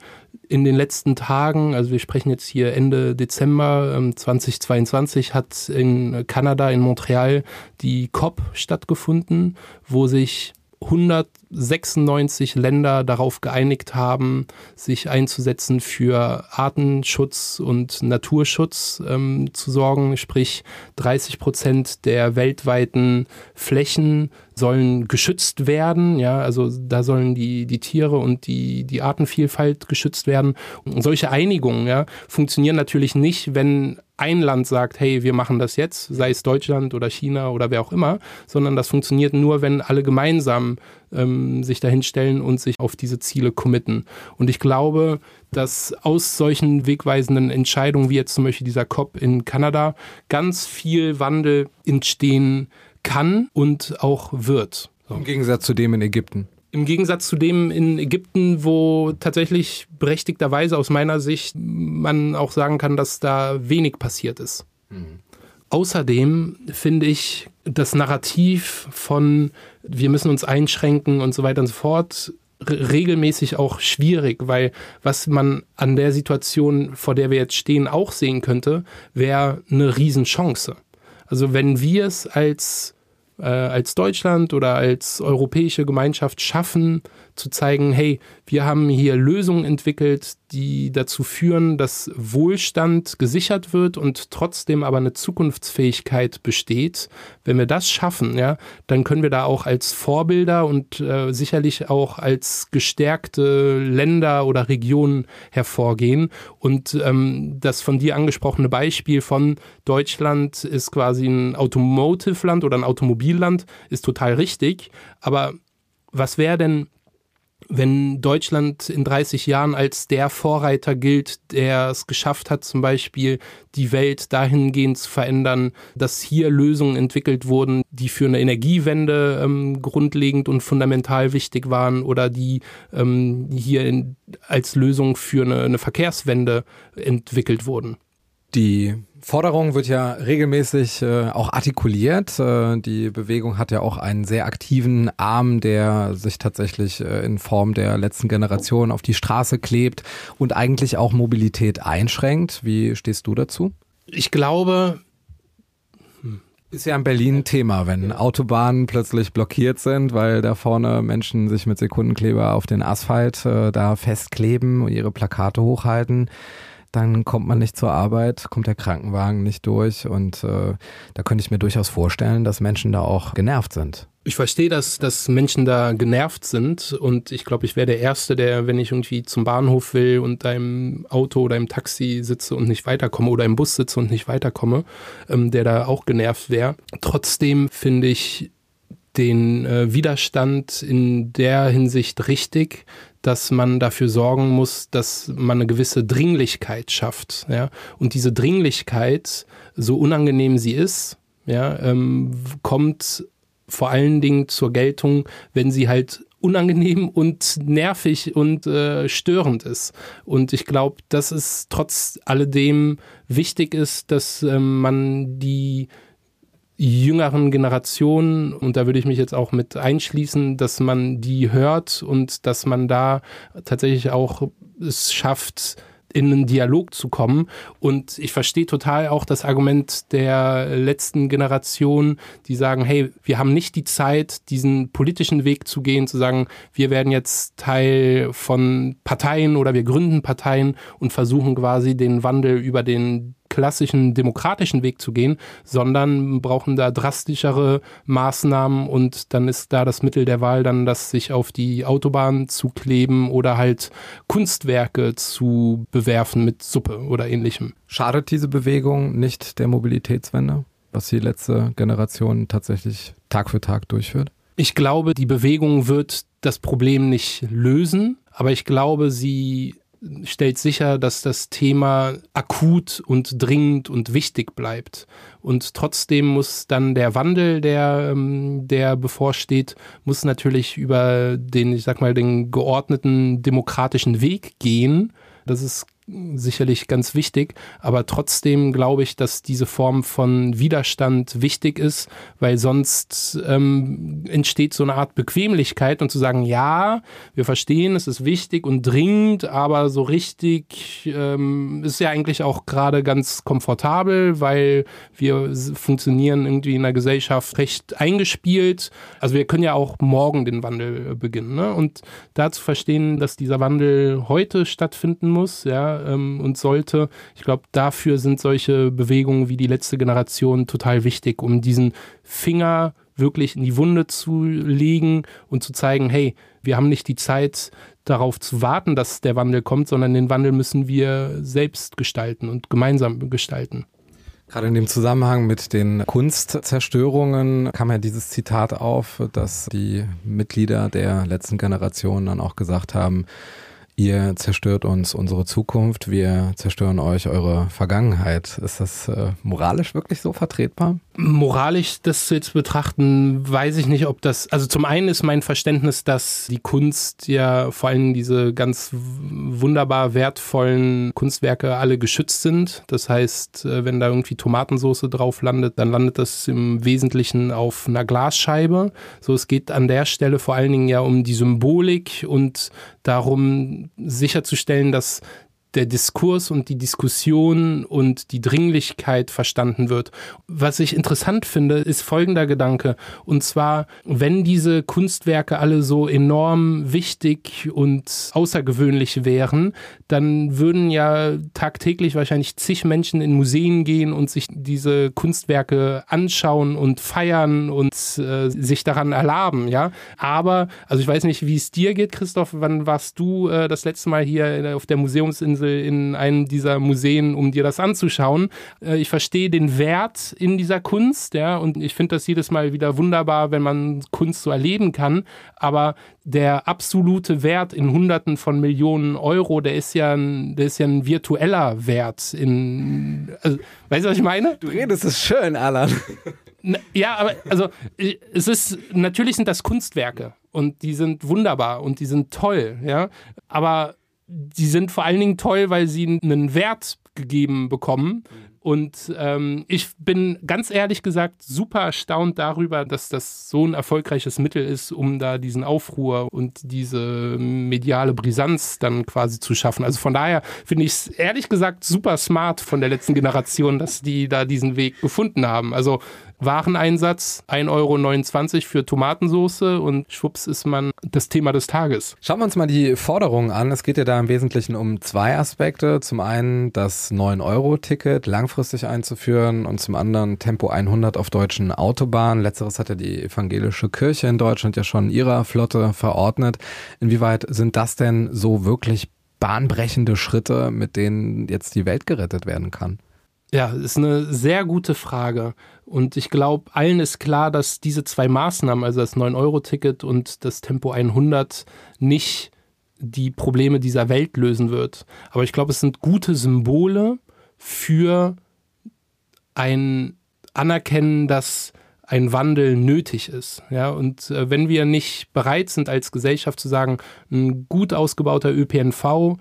S1: in den letzten Tagen, also wir sprechen jetzt hier Ende Dezember ähm, 2022, hat in Kanada, in Montreal, die COP stattgefunden, wo sich 196 Länder darauf geeinigt haben, sich einzusetzen für Artenschutz und Naturschutz ähm, zu sorgen. Sprich, 30 Prozent der weltweiten Flächen sollen geschützt werden. Ja, also da sollen die, die Tiere und die, die Artenvielfalt geschützt werden. Und solche Einigungen ja, funktionieren natürlich nicht, wenn ein Land sagt, hey, wir machen das jetzt, sei es Deutschland oder China oder wer auch immer, sondern das funktioniert nur, wenn alle gemeinsam ähm, sich dahinstellen und sich auf diese Ziele committen. Und ich glaube, dass aus solchen wegweisenden Entscheidungen, wie jetzt zum Beispiel dieser COP in Kanada, ganz viel Wandel entstehen kann und auch wird.
S4: So. Im Gegensatz zu dem in Ägypten.
S1: Im Gegensatz zu dem in Ägypten, wo tatsächlich berechtigterweise aus meiner Sicht man auch sagen kann, dass da wenig passiert ist. Mhm. Außerdem finde ich das Narrativ von wir müssen uns einschränken und so weiter und so fort regelmäßig auch schwierig, weil was man an der Situation, vor der wir jetzt stehen, auch sehen könnte, wäre eine Riesenchance. Also wenn wir es als äh, als Deutschland oder als europäische Gemeinschaft schaffen, zu zeigen, hey, wir haben hier Lösungen entwickelt, die dazu führen, dass Wohlstand gesichert wird und trotzdem aber eine Zukunftsfähigkeit besteht. Wenn wir das schaffen, ja, dann können wir da auch als Vorbilder und äh, sicherlich auch als gestärkte Länder oder Regionen hervorgehen. Und ähm, das von dir angesprochene Beispiel von Deutschland ist quasi ein Automotive-Land oder ein Automobilland, ist total richtig. Aber was wäre denn wenn Deutschland in 30 Jahren als der Vorreiter gilt, der es geschafft hat, zum Beispiel die Welt dahingehend zu verändern, dass hier Lösungen entwickelt wurden, die für eine Energiewende ähm, grundlegend und fundamental wichtig waren oder die ähm, hier in, als Lösung für eine, eine Verkehrswende entwickelt wurden.
S4: Die Forderung wird ja regelmäßig äh, auch artikuliert. Äh, die Bewegung hat ja auch einen sehr aktiven Arm, der sich tatsächlich äh, in Form der letzten Generation auf die Straße klebt und eigentlich auch Mobilität einschränkt. Wie stehst du dazu?
S1: Ich glaube,
S4: ist ja in Berlin ein Thema, wenn Autobahnen plötzlich blockiert sind, weil da vorne Menschen sich mit Sekundenkleber auf den Asphalt äh, da festkleben und ihre Plakate hochhalten dann kommt man nicht zur Arbeit, kommt der Krankenwagen nicht durch und äh, da könnte ich mir durchaus vorstellen, dass Menschen da auch genervt sind.
S1: Ich verstehe, dass, dass Menschen da genervt sind und ich glaube, ich wäre der Erste, der, wenn ich irgendwie zum Bahnhof will und da im Auto oder im Taxi sitze und nicht weiterkomme oder im Bus sitze und nicht weiterkomme, ähm, der da auch genervt wäre. Trotzdem finde ich den äh, Widerstand in der Hinsicht richtig, dass man dafür sorgen muss, dass man eine gewisse Dringlichkeit schafft. Ja? Und diese Dringlichkeit, so unangenehm sie ist, ja, ähm, kommt vor allen Dingen zur Geltung, wenn sie halt unangenehm und nervig und äh, störend ist. Und ich glaube, dass es trotz alledem wichtig ist, dass ähm, man die jüngeren Generationen, und da würde ich mich jetzt auch mit einschließen, dass man die hört und dass man da tatsächlich auch es schafft, in einen Dialog zu kommen. Und ich verstehe total auch das Argument der letzten Generation, die sagen, hey, wir haben nicht die Zeit, diesen politischen Weg zu gehen, zu sagen, wir werden jetzt Teil von Parteien oder wir gründen Parteien und versuchen quasi den Wandel über den klassischen demokratischen Weg zu gehen, sondern brauchen da drastischere Maßnahmen und dann ist da das Mittel der Wahl dann, das sich auf die Autobahn zu kleben oder halt Kunstwerke zu bewerfen mit Suppe oder ähnlichem.
S4: Schadet diese Bewegung nicht der Mobilitätswende, was die letzte Generation tatsächlich Tag für Tag durchführt?
S1: Ich glaube, die Bewegung wird das Problem nicht lösen, aber ich glaube, sie stellt sicher, dass das Thema akut und dringend und wichtig bleibt. Und trotzdem muss dann der Wandel, der, ähm, der bevorsteht, muss natürlich über den, ich sag mal, den geordneten demokratischen Weg gehen. Das ist sicherlich ganz wichtig, aber trotzdem glaube ich, dass diese Form von Widerstand wichtig ist, weil sonst ähm, entsteht so eine Art Bequemlichkeit und zu sagen, ja, wir verstehen, es ist wichtig und dringend, aber so richtig ähm, ist ja eigentlich auch gerade ganz komfortabel, weil wir funktionieren irgendwie in der Gesellschaft recht eingespielt. Also wir können ja auch morgen den Wandel beginnen ne? und da zu verstehen, dass dieser Wandel heute stattfinden muss, ja, ähm, und sollte. Ich glaube, dafür sind solche Bewegungen wie die letzte Generation total wichtig, um diesen Finger wirklich in die Wunde zu legen und zu zeigen, hey, wir haben nicht die Zeit darauf zu warten, dass der Wandel kommt, sondern den Wandel müssen wir selbst gestalten und gemeinsam gestalten.
S4: Gerade in dem Zusammenhang mit den Kunstzerstörungen kam ja dieses Zitat auf, dass die Mitglieder der letzten Generation dann auch gesagt haben, ihr zerstört uns unsere Zukunft, wir zerstören euch eure Vergangenheit. Ist das äh, moralisch wirklich so vertretbar?
S1: Moralisch das jetzt betrachten, weiß ich nicht, ob das, also zum einen ist mein Verständnis, dass die Kunst ja vor allem diese ganz wunderbar wertvollen Kunstwerke alle geschützt sind. Das heißt, äh, wenn da irgendwie Tomatensauce drauf landet, dann landet das im Wesentlichen auf einer Glasscheibe. So, es geht an der Stelle vor allen Dingen ja um die Symbolik und darum sicherzustellen, dass der Diskurs und die Diskussion und die Dringlichkeit verstanden wird. Was ich interessant finde, ist folgender Gedanke. Und zwar, wenn diese Kunstwerke alle so enorm wichtig und außergewöhnlich wären, dann würden ja tagtäglich wahrscheinlich zig Menschen in Museen gehen und sich diese Kunstwerke anschauen und feiern und äh, sich daran erlaben, ja. Aber, also ich weiß nicht, wie es dir geht, Christoph. Wann warst du äh, das letzte Mal hier auf der Museumsinsel Insel in einem dieser Museen, um dir das anzuschauen. Äh, ich verstehe den Wert in dieser Kunst, ja, und ich finde das jedes Mal wieder wunderbar, wenn man Kunst so erleben kann. Aber der absolute Wert in Hunderten von Millionen Euro, der ist ja ein, der ist ja ein virtueller Wert. In, also, weißt du, was ich meine?
S4: Du redest es schön, Alan.
S1: Ja, aber also es ist natürlich sind das Kunstwerke und die sind wunderbar und die sind toll, ja. Aber die sind vor allen Dingen toll, weil sie einen Wert gegeben bekommen. Und ähm, ich bin ganz ehrlich gesagt super erstaunt darüber, dass das so ein erfolgreiches Mittel ist, um da diesen Aufruhr und diese mediale Brisanz dann quasi zu schaffen. Also von daher finde ich es ehrlich gesagt super smart von der letzten Generation, dass die da diesen Weg gefunden haben. Also Wareneinsatz 1,29 Euro für Tomatensauce und schwupps ist man das Thema des Tages.
S4: Schauen wir uns mal die Forderungen an. Es geht ja da im Wesentlichen um zwei Aspekte. Zum einen das 9-Euro-Ticket langfristig einzuführen und zum anderen Tempo 100 auf deutschen Autobahnen. Letzteres hat ja die evangelische Kirche in Deutschland ja schon ihrer Flotte verordnet. Inwieweit sind das denn so wirklich bahnbrechende Schritte, mit denen jetzt die Welt gerettet werden kann?
S1: Ja, ist eine sehr gute Frage. Und ich glaube, allen ist klar, dass diese zwei Maßnahmen, also das 9-Euro-Ticket und das Tempo 100, nicht die Probleme dieser Welt lösen wird. Aber ich glaube, es sind gute Symbole für ein Anerkennen, dass ein Wandel nötig ist. Ja, und äh, wenn wir nicht bereit sind, als Gesellschaft zu sagen, ein gut ausgebauter ÖPNV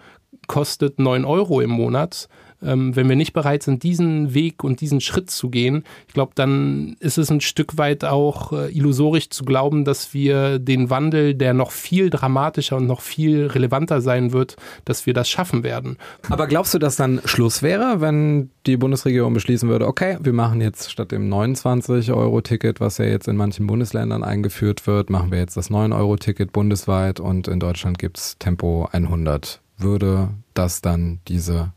S1: kostet 9 Euro im Monat, ähm, wenn wir nicht bereit sind, diesen Weg und diesen Schritt zu gehen, ich glaube, dann ist es ein Stück weit auch äh, illusorisch zu glauben, dass wir den Wandel, der noch viel dramatischer und noch viel relevanter sein wird, dass wir das schaffen werden.
S4: Aber glaubst du, dass dann Schluss wäre, wenn die Bundesregierung beschließen würde, okay, wir machen jetzt statt dem 29-Euro-Ticket, was ja jetzt in manchen Bundesländern eingeführt wird, machen wir jetzt das 9-Euro-Ticket bundesweit und in Deutschland gibt es Tempo 100. Würde das dann diese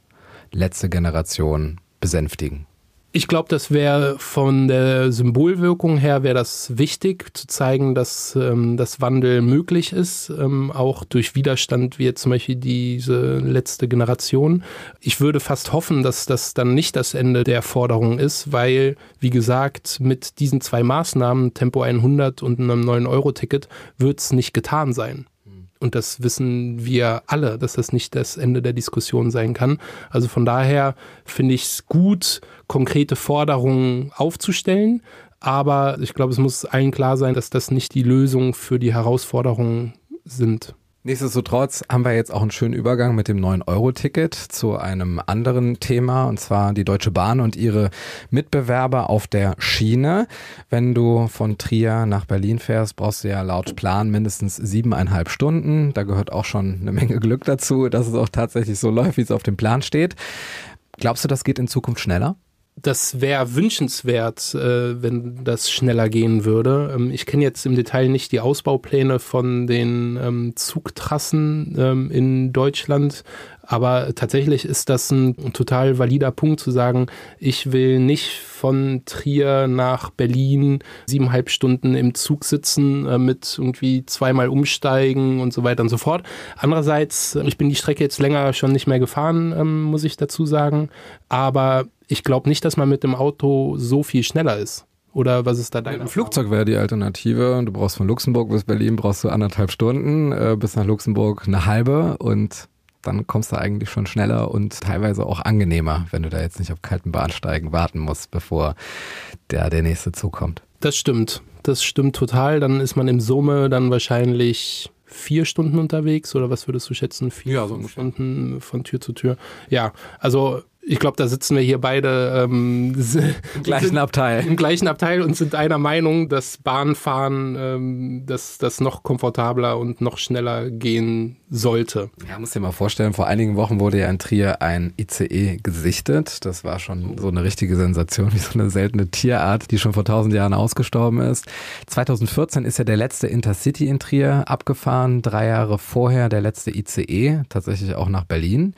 S4: letzte Generation besänftigen?
S1: Ich glaube, das wäre von der Symbolwirkung her wäre das wichtig, zu zeigen, dass ähm, das Wandel möglich ist, ähm, auch durch Widerstand wie jetzt zum Beispiel diese letzte Generation. Ich würde fast hoffen, dass das dann nicht das Ende der Forderung ist, weil, wie gesagt, mit diesen zwei Maßnahmen, Tempo 100 und einem 9-Euro-Ticket, wird es nicht getan sein. Und das wissen wir alle, dass das nicht das Ende der Diskussion sein kann. Also von daher finde ich es gut, konkrete Forderungen aufzustellen. Aber ich glaube, es muss allen klar sein, dass das nicht die Lösung für die Herausforderungen sind.
S4: Nichtsdestotrotz haben wir jetzt auch einen schönen Übergang mit dem 9-Euro-Ticket zu einem anderen Thema, und zwar die Deutsche Bahn und ihre Mitbewerber auf der Schiene. Wenn du von Trier nach Berlin fährst, brauchst du ja laut Plan mindestens siebeneinhalb Stunden. Da gehört auch schon eine Menge Glück dazu, dass es auch tatsächlich so läuft, wie es auf dem Plan steht. Glaubst du, das geht in Zukunft schneller?
S1: Das wäre wünschenswert, äh, wenn das schneller gehen würde. Ähm, ich kenne jetzt im Detail nicht die Ausbaupläne von den ähm, Zugtrassen ähm, in Deutschland, aber tatsächlich ist das ein, total valider Punkt zu sagen, ich will nicht von Trier nach Berlin siebeneinhalb Stunden im Zug sitzen, äh, mit irgendwie zweimal umsteigen und so weiter und so fort. Andererseits, ich bin die Strecke jetzt länger schon nicht mehr gefahren, ähm, muss ich dazu sagen. Aber ich glaube nicht, dass man mit dem Auto so viel schneller ist. Oder was ist da dein
S4: Ein Flugzeug wäre die Alternative. Du brauchst von Luxemburg bis Berlin brauchst du anderthalb Stunden, äh, bis nach Luxemburg eine halbe und dann kommst du eigentlich schon schneller und teilweise auch angenehmer, wenn du da jetzt nicht auf kalten Bahnsteigen warten musst, bevor der, der nächste Zug kommt.
S1: Das stimmt. Das stimmt total. Dann ist man im Summe dann wahrscheinlich vier Stunden unterwegs oder was würdest du schätzen? Vier
S4: ja, so
S1: Stunden von Tür zu Tür. Ja, also ich glaube, da sitzen wir hier beide ähm,
S4: im gleichen Abteil.
S1: Im gleichen Abteil und sind einer Meinung, dass Bahnfahren ähm, dass das noch komfortabler und noch schneller gehen sollte.
S4: Ja, muss dir mal vorstellen, vor einigen Wochen wurde ja in Trier ein ICE gesichtet. Das war schon so eine richtige Sensation, wie so eine seltene Tierart, die schon vor tausend Jahren ausgestorben ist. 2014 ist ja der letzte Intercity in Trier abgefahren, drei Jahre vorher der letzte ICE, tatsächlich auch nach Berlin.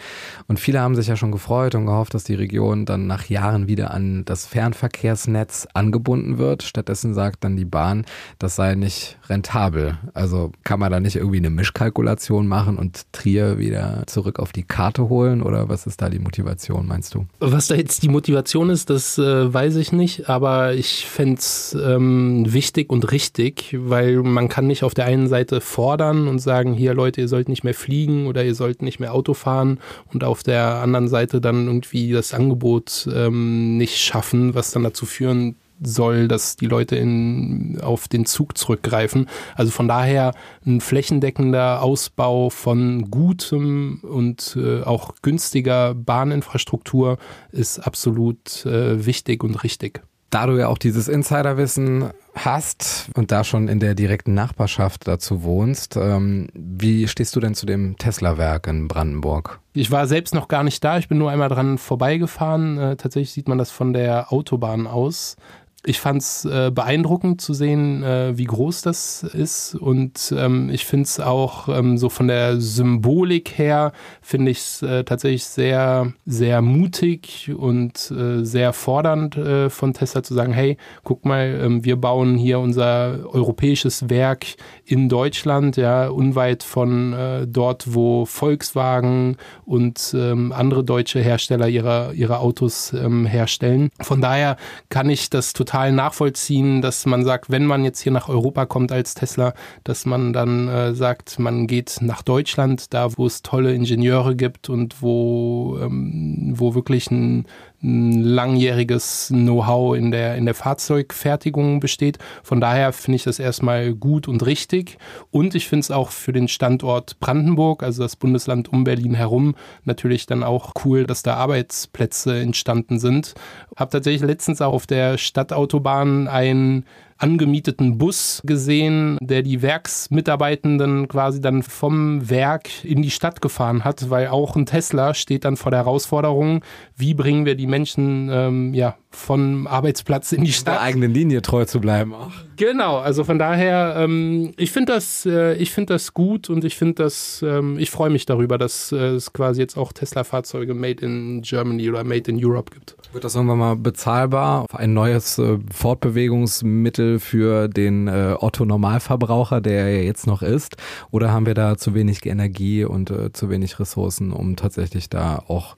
S4: Und viele haben sich ja schon gefreut und gehofft, dass die Region dann nach Jahren wieder an das Fernverkehrsnetz angebunden wird. Stattdessen sagt dann die Bahn, das sei nicht rentabel. Also kann man da nicht irgendwie eine Mischkalkulation machen? machen und Trier wieder zurück auf die Karte holen? Oder was ist da die Motivation, meinst du?
S1: Was da jetzt die Motivation ist, das äh, weiß ich nicht, aber ich fände es ähm, wichtig und richtig, weil man kann nicht auf der einen Seite fordern und sagen, hier Leute, ihr sollt nicht mehr fliegen oder ihr sollt nicht mehr Auto fahren und auf der anderen Seite dann irgendwie das Angebot ähm, nicht schaffen, was dann dazu führen soll, dass die Leute in, auf den Zug zurückgreifen. Also von daher ein flächendeckender Ausbau von gutem und äh, auch günstiger Bahninfrastruktur ist absolut äh, wichtig und richtig.
S4: Da du ja auch dieses Insiderwissen hast und da schon in der direkten Nachbarschaft dazu wohnst, ähm, wie stehst du denn zu dem Tesla-Werk in Brandenburg?
S1: Ich war selbst noch gar nicht da, ich bin nur einmal dran vorbeigefahren. Äh, tatsächlich sieht man das von der Autobahn aus ich fand es äh, beeindruckend zu sehen, äh, wie groß das ist. Und ähm, ich finde es auch ähm, so von der Symbolik her, finde ich es äh, tatsächlich sehr, sehr mutig und äh, sehr fordernd äh, von Tesla zu sagen, hey, guck mal, ähm, wir bauen hier unser europäisches Werk in Deutschland, ja, unweit von äh, dort, wo Volkswagen und ähm, andere deutsche Hersteller ihre, ihre Autos ähm, herstellen. Von daher kann ich das total total nachvollziehen, dass man sagt, wenn man jetzt hier nach Europa kommt als Tesla, dass man dann äh, sagt, man geht nach Deutschland, da wo es tolle Ingenieure gibt und wo, ähm, wo wirklich ein, langjähriges Know-how in der, in der Fahrzeugfertigung besteht. Von daher finde ich das erstmal gut und richtig. Und ich finde es auch für den Standort Brandenburg, also das Bundesland um Berlin herum, natürlich dann auch cool, dass da Arbeitsplätze entstanden sind. Habe tatsächlich letztens auch auf der Stadtautobahn ein angemieteten Bus gesehen, der die Werksmitarbeitenden quasi dann vom Werk in die Stadt gefahren hat, weil auch ein Tesla steht dann vor der Herausforderung, wie bringen wir die Menschen ähm, ja, vom Arbeitsplatz in die Stadt.
S4: Der eigenen Linie treu zu bleiben
S1: auch. Genau, also von daher, ähm, ich finde das, äh, ich finde das gut und ich finde das, ähm, ich freue mich darüber, dass äh, es quasi jetzt auch Tesla-Fahrzeuge made in Germany oder made in Europe gibt.
S4: Wird das irgendwann mal bezahlbar? Ein neues äh, Fortbewegungsmittel für den äh, Otto-Normalverbraucher, der ja jetzt noch ist? Oder haben wir da zu wenig Energie und äh, zu wenig Ressourcen, um tatsächlich da auch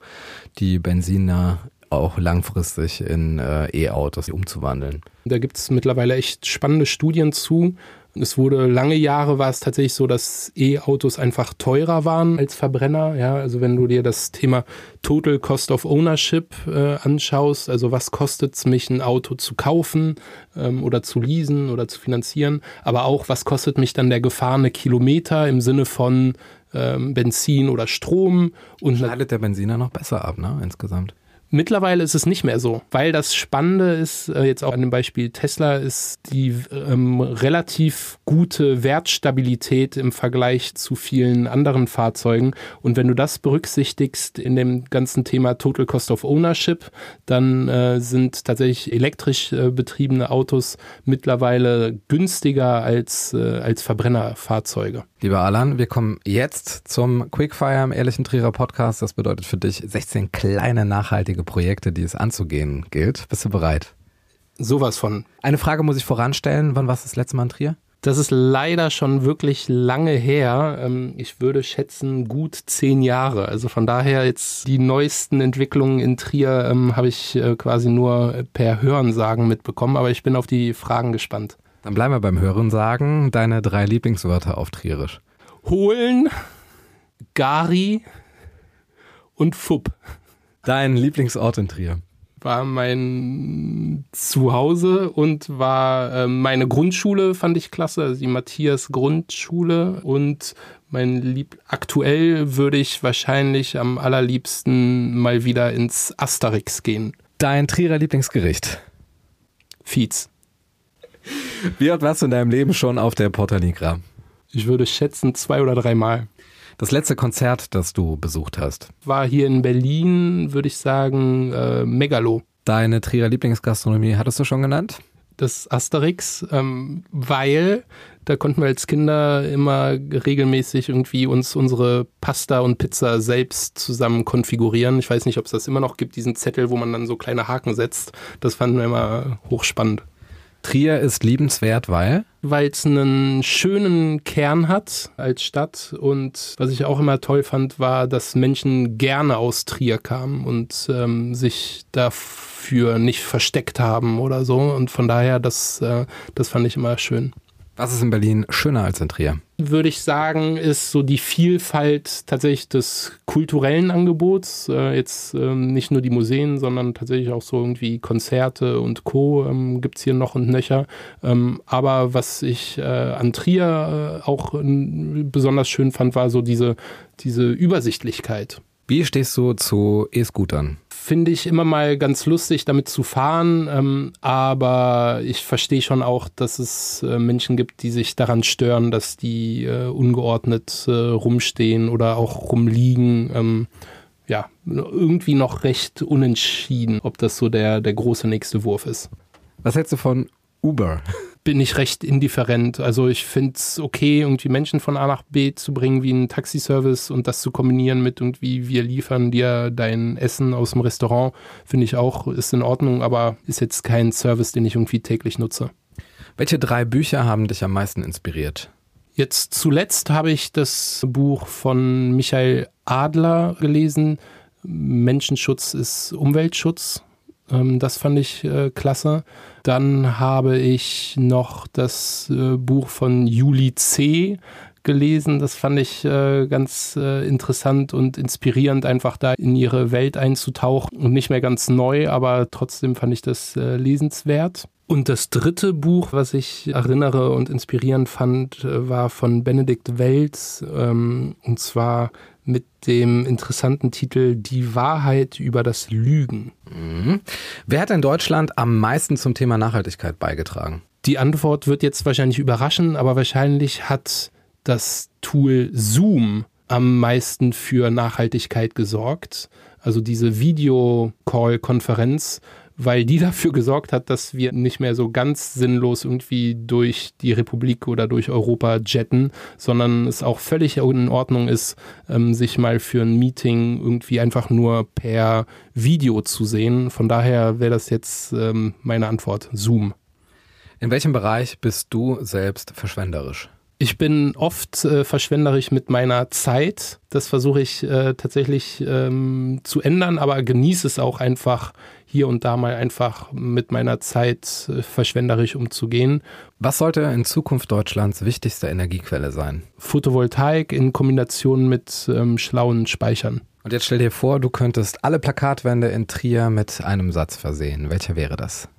S4: die Benziner auch langfristig in äh, E-Autos umzuwandeln.
S1: Da gibt es mittlerweile echt spannende Studien zu. Es wurde lange Jahre war es tatsächlich so, dass E-Autos einfach teurer waren als Verbrenner. Ja, also wenn du dir das Thema Total Cost of Ownership äh, anschaust, also was kostet es mich, ein Auto zu kaufen ähm, oder zu leasen oder zu finanzieren, aber auch was kostet mich dann der gefahrene Kilometer im Sinne von ähm, Benzin oder Strom und
S4: Schneidet der Benziner noch besser ab, ne, insgesamt?
S1: Mittlerweile ist es nicht mehr so, weil das Spannende ist, äh, jetzt auch an dem Beispiel Tesla, ist die ähm, relativ gute Wertstabilität im Vergleich zu vielen anderen Fahrzeugen. Und wenn du das berücksichtigst in dem ganzen Thema Total Cost of Ownership, dann äh, sind tatsächlich elektrisch äh, betriebene Autos mittlerweile günstiger als, äh, als Verbrennerfahrzeuge.
S4: Lieber Alan, wir kommen jetzt zum Quickfire im Ehrlichen Trierer Podcast. Das bedeutet für dich 16 kleine nachhaltige Projekte, die es anzugehen gilt. Bist du bereit?
S1: Sowas von.
S4: Eine Frage muss ich voranstellen. Wann warst du das letzte Mal in Trier?
S1: Das ist leider schon wirklich lange her. Ähm, ich würde schätzen gut zehn Jahre. Also von daher jetzt die neuesten Entwicklungen in Trier ähm, habe ich äh, quasi nur per Hörensagen mitbekommen, aber ich bin auf die Fragen gespannt.
S4: Dann bleiben wir beim Hören sagen. Deine drei Lieblingswörter auf Trierisch.
S1: Holen, Gari und Fupp
S4: Dein Lieblingsort in Trier.
S1: war mein Zuhause und war äh, meine Grundschule, fand ich klasse, also die Matthias Grundschule und mein Lieb aktuell würde ich wahrscheinlich am allerliebsten mal wieder ins Asterix gehen.
S4: Dein Trierer Lieblingsgericht.
S1: Fietz.
S4: Wie oft warst du in deinem Leben schon auf der Porta Nigra?
S1: Ich würde schätzen zwei oder dreimal.
S4: Das letzte Konzert, das du besucht hast.
S1: War hier in Berlin, würde ich sagen, äh, Megalo.
S4: Deine Trierer Lieblingsgastronomie hattest du schon genannt?
S1: das Asterix, ähm, weil da konnten wir als Kinder immer regelmäßig irgendwie uns unsere Pasta und Pizza selbst zusammen konfigurieren. Ich weiß nicht, ob es das immer noch gibt, diesen Zettel, wo man dann so kleine Haken setzt. Das fanden wir immer hochspannend.
S4: Trier ist liebenswert, weil?
S1: Weil es einen schönen Kern hat als Stadt und was ich auch immer toll fand, war, dass Menschen gerne aus Trier kamen und ähm, sich dafür nicht versteckt haben oder so und von daher, das, äh, das fand ich immer schön.
S4: Was ist in Berlin schöner als in Trier?
S1: Würde ich sagen, ist so die Vielfalt tatsächlich des kulturellen Angebots. Äh, jetzt ähm, nicht nur die Museen, sondern tatsächlich auch so irgendwie Konzerte und Co. Ähm, gibt es hier noch und nöcher. Ähm, aber was ich äh, an Trier äh, auch äh, besonders schön fand, war so diese, diese Übersichtlichkeit.
S4: Wie stehst du zu E-Scootern?
S1: finde ich immer mal ganz lustig, damit zu fahren. Ähm, aber ich verstehe schon auch, dass es äh, Menschen gibt, die sich daran stören, dass die äh, ungeordnet äh, rumstehen oder auch rumliegen. Ähm, ja, irgendwie noch recht unentschieden, ob das so der, der große nächste Wurf ist.
S4: Was hältst du von Uber?
S1: Bin ich recht indifferent. Also ich finde es okay, irgendwie Menschen von A nach B zu bringen wie ein Taxiservice und das zu kombinieren mit irgendwie, wir liefern dir dein Essen aus dem Restaurant, finde ich auch, ist in Ordnung, aber ist jetzt kein Service, den ich irgendwie täglich nutze.
S4: Welche drei Bücher haben dich am meisten inspiriert?
S1: Jetzt zuletzt habe ich das Buch von Michael Adler gelesen. Menschenschutz ist Umweltschutz. Ähm, das fand ich äh, klasse. Dann habe ich noch das äh, Buch von Juli C. gelesen. Das fand ich äh, ganz äh, interessant und inspirierend, einfach da in ihre Welt einzutauchen. Und nicht mehr ganz neu, aber trotzdem fand ich das äh, lesenswert. Und das dritte Buch, was ich erinnere und inspirierend fand, äh, war von Benedikt Welz. Ähm, und zwar mit dem interessanten Titel Die Wahrheit über das Lügen.
S4: Mhm. Wer hat in Deutschland am meisten zum Thema Nachhaltigkeit beigetragen?
S1: Die Antwort wird jetzt wahrscheinlich überraschen, aber wahrscheinlich hat das Tool Zoom am meisten für Nachhaltigkeit gesorgt. Also diese Videocall-Konferenz weil die dafür gesorgt hat, dass wir nicht mehr so ganz sinnlos irgendwie durch die Republik oder durch Europa jetten, sondern es auch völlig in Ordnung ist, ähm, sich mal für ein Meeting irgendwie einfach nur per Video zu sehen. Von daher wäre das jetzt ähm, meine Antwort. Zoom.
S4: In welchem Bereich bist du selbst verschwenderisch?
S1: Ich bin oft äh, verschwenderisch mit meiner Zeit. Das versuche ich äh, tatsächlich ähm, zu ändern, aber genieße es auch einfach hier und da mal einfach mit meiner Zeit äh, verschwenderisch umzugehen.
S4: Was sollte in Zukunft Deutschlands wichtigste Energiequelle sein?
S1: Photovoltaik in Kombination mit ähm, schlauen Speichern.
S4: Und jetzt stell dir vor, du könntest alle Plakatwände in Trier mit einem Satz versehen. Welcher wäre das?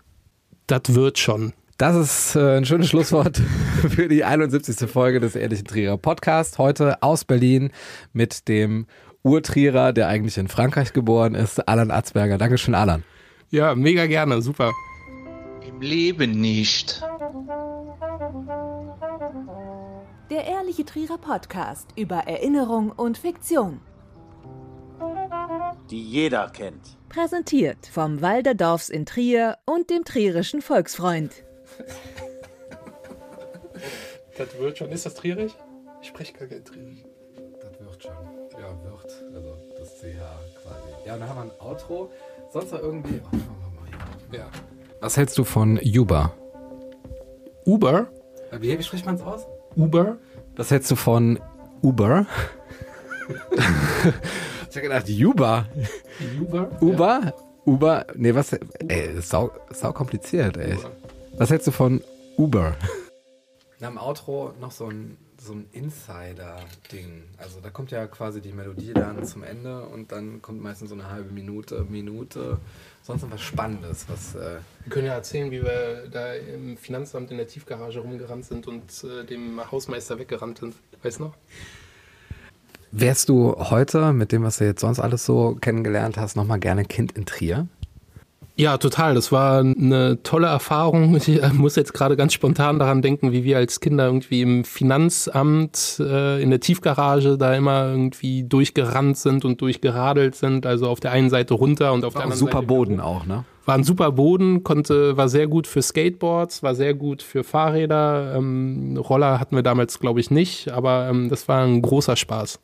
S1: Das wird schon.
S4: Das ist äh, ein schönes Schlusswort für die 71. Folge des Ehrlichen Trierer Podcast. Heute aus Berlin mit dem Urtrierer, der eigentlich in Frankreich geboren ist, Alan Atzberger. Dankeschön, Alan.
S1: Ja, mega gerne, super.
S5: Im Leben nicht.
S3: Der Ehrliche Trierer Podcast über Erinnerung und Fiktion.
S6: die jeder kennt.
S3: Präsentiert vom Walderdorfs in Trier und dem Trierischen Volksfreund.
S1: Das wird schon. Ist das Trierisch? Ich spreche gar kein Trierisch.
S4: Das wird schon. Ja, wird. Also das CH quasi. Ja, und dann haben wir ein Outro. Sonst noch irgendwie. Ja. Was hältst du von Uber?
S1: Uber?
S4: Wie, wie spricht man es aus?
S1: Uber?
S4: Was hältst du von Uber? ich hab gedacht, Uber.
S1: Uber?
S4: Uber? Uber? Nee, was? Ey, das ist sau, sau kompliziert, ey.
S1: Uber.
S4: Was hältst du von Uber? Nach dem Outro noch so ein, so ein Insider-Ding. Also da kommt ja quasi die Melodie dann zum Ende und dann kommt meistens so eine halbe Minute, Minute. Sonst noch was Spannendes, was. Äh
S1: Wir können ja erzählen, wie wir da im Finanzamt in der Tiefgarage rumgerannt sind und äh, dem Hausmeister weggerannt sind. Weißt du noch?
S4: Wärst du heute, mit dem, was du jetzt sonst alles so kennengelernt hast, nochmal gerne Kind in Trier?
S1: Ja, total. Das war eine tolle Erfahrung. Ich äh, muss jetzt gerade ganz spontan daran denken, wie wir als Kinder irgendwie im Finanzamt äh, in der Tiefgarage da immer irgendwie durchgerannt sind und durchgeradelt sind. Also auf der einen Seite runter und auf der
S4: War auch
S1: anderen
S4: super
S1: Seite
S4: Boden
S1: wieder hoch.
S4: auch, ne?
S1: War ein super Boden, konnte, war sehr gut für Skateboards, war sehr gut für Fahrräder. Ähm, Roller hatten wir damals, glaube ich, nicht, aber ähm, das war ein großer Spaß.